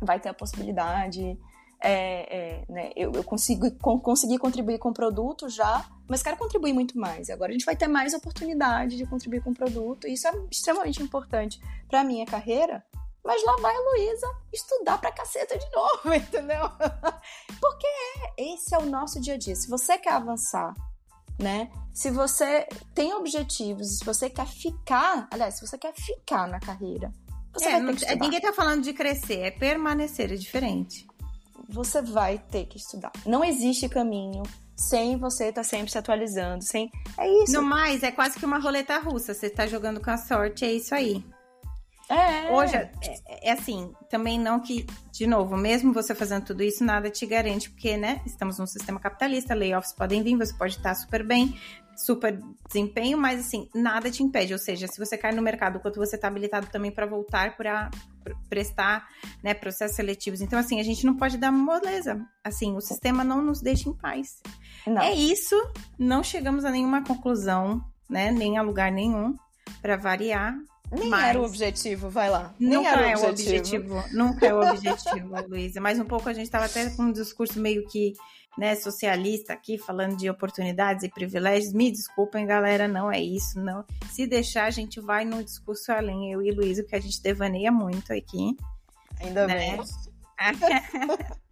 vai ter a possibilidade é, é, né, eu, eu consigo com, conseguir contribuir com o produto já, mas quero contribuir muito mais. Agora a gente vai ter mais oportunidade de contribuir com o produto, e isso é extremamente importante para a minha carreira. Mas lá vai a Luísa estudar pra caceta de novo, <laughs> entendeu? Porque é, esse é o nosso dia a dia. Se você quer avançar, né? Se você tem objetivos, se você quer ficar, aliás, se você quer ficar na carreira, você é, vai ter que estudar. Ninguém tá falando de crescer, é permanecer, é diferente você vai ter que estudar. Não existe caminho sem você estar tá sempre se atualizando, sem é isso. No mais, é quase que uma roleta russa. Você está jogando com a sorte, é isso aí. É. Hoje, é, é, assim, também não que, de novo, mesmo você fazendo tudo isso, nada te garante, porque, né, estamos num sistema capitalista, layoffs podem vir, você pode estar super bem, super desempenho, mas assim, nada te impede. Ou seja, se você cai no mercado, quanto você está habilitado também para voltar para prestar né, processos seletivos. Então, assim, a gente não pode dar moleza. Assim, o sistema não nos deixa em paz. Não. É isso, não chegamos a nenhuma conclusão, né? Nem a lugar nenhum, para variar. Nem mas... era o objetivo, vai lá. Nunca era o objetivo. objetivo. Nunca é o objetivo, <laughs> Luísa. Mas um pouco a gente estava até com um discurso meio que né, socialista aqui falando de oportunidades e privilégios. Me desculpem, galera, não é isso, não. Se deixar, a gente vai no discurso além, eu e Luísa, que a gente devaneia muito aqui. Ainda né? bem. <laughs>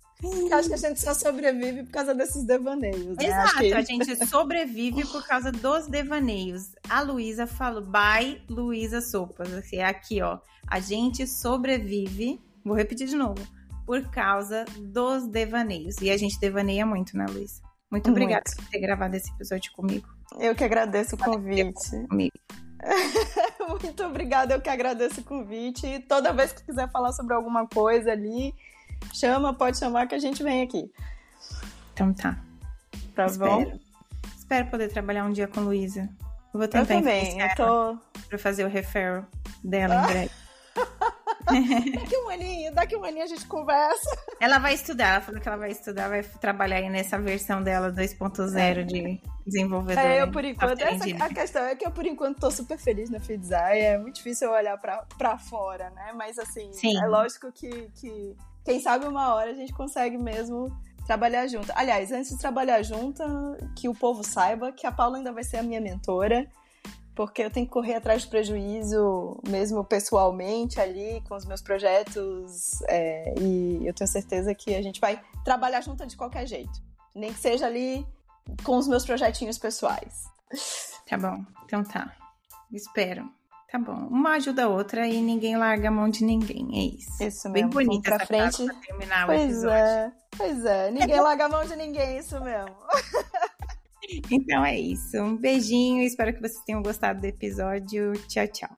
Acho que a gente só sobrevive por causa desses devaneios. Né? Exato, que... a gente sobrevive por causa dos devaneios. A Luísa falou, bye, Luísa Sopas. Assim, é aqui, ó. A gente sobrevive. Vou repetir de novo por causa dos devaneios. E a gente devaneia muito, né, Luísa? Muito obrigada muito. por ter gravado esse episódio comigo. Eu que agradeço o convite. Comigo. <laughs> muito obrigada, eu que agradeço o convite. E toda vez que quiser falar sobre alguma coisa ali, chama, pode chamar que a gente vem aqui. Então tá. Tá bom? Espero poder trabalhar um dia com Luísa. Eu vou tentar eu também, eu tô... pra fazer o referral dela em breve. <laughs> daqui um aninho, daqui um aninho a gente conversa. Ela vai estudar, ela falou que ela vai estudar, vai trabalhar aí nessa versão dela 2.0 é. de desenvolvedor. É, eu por enquanto, essa, a questão é que eu por enquanto tô super feliz na Feed Design, é muito difícil eu olhar pra, pra fora, né? Mas assim, Sim. é lógico que, que quem sabe uma hora a gente consegue mesmo trabalhar junto. Aliás, antes de trabalhar junto, que o povo saiba que a Paula ainda vai ser a minha mentora porque eu tenho que correr atrás de prejuízo, mesmo pessoalmente ali, com os meus projetos, é, e eu tenho certeza que a gente vai trabalhar junto de qualquer jeito, nem que seja ali com os meus projetinhos pessoais. Tá bom, então tá. Espero. Tá bom. Uma ajuda a outra e ninguém larga a mão de ninguém. É isso. Isso mesmo. Bem bonita pra frente. Pra terminar pois o episódio. é. Pois é. Ninguém <laughs> larga a mão de ninguém, isso mesmo. Então é isso. Um beijinho. Espero que vocês tenham gostado do episódio. Tchau, tchau.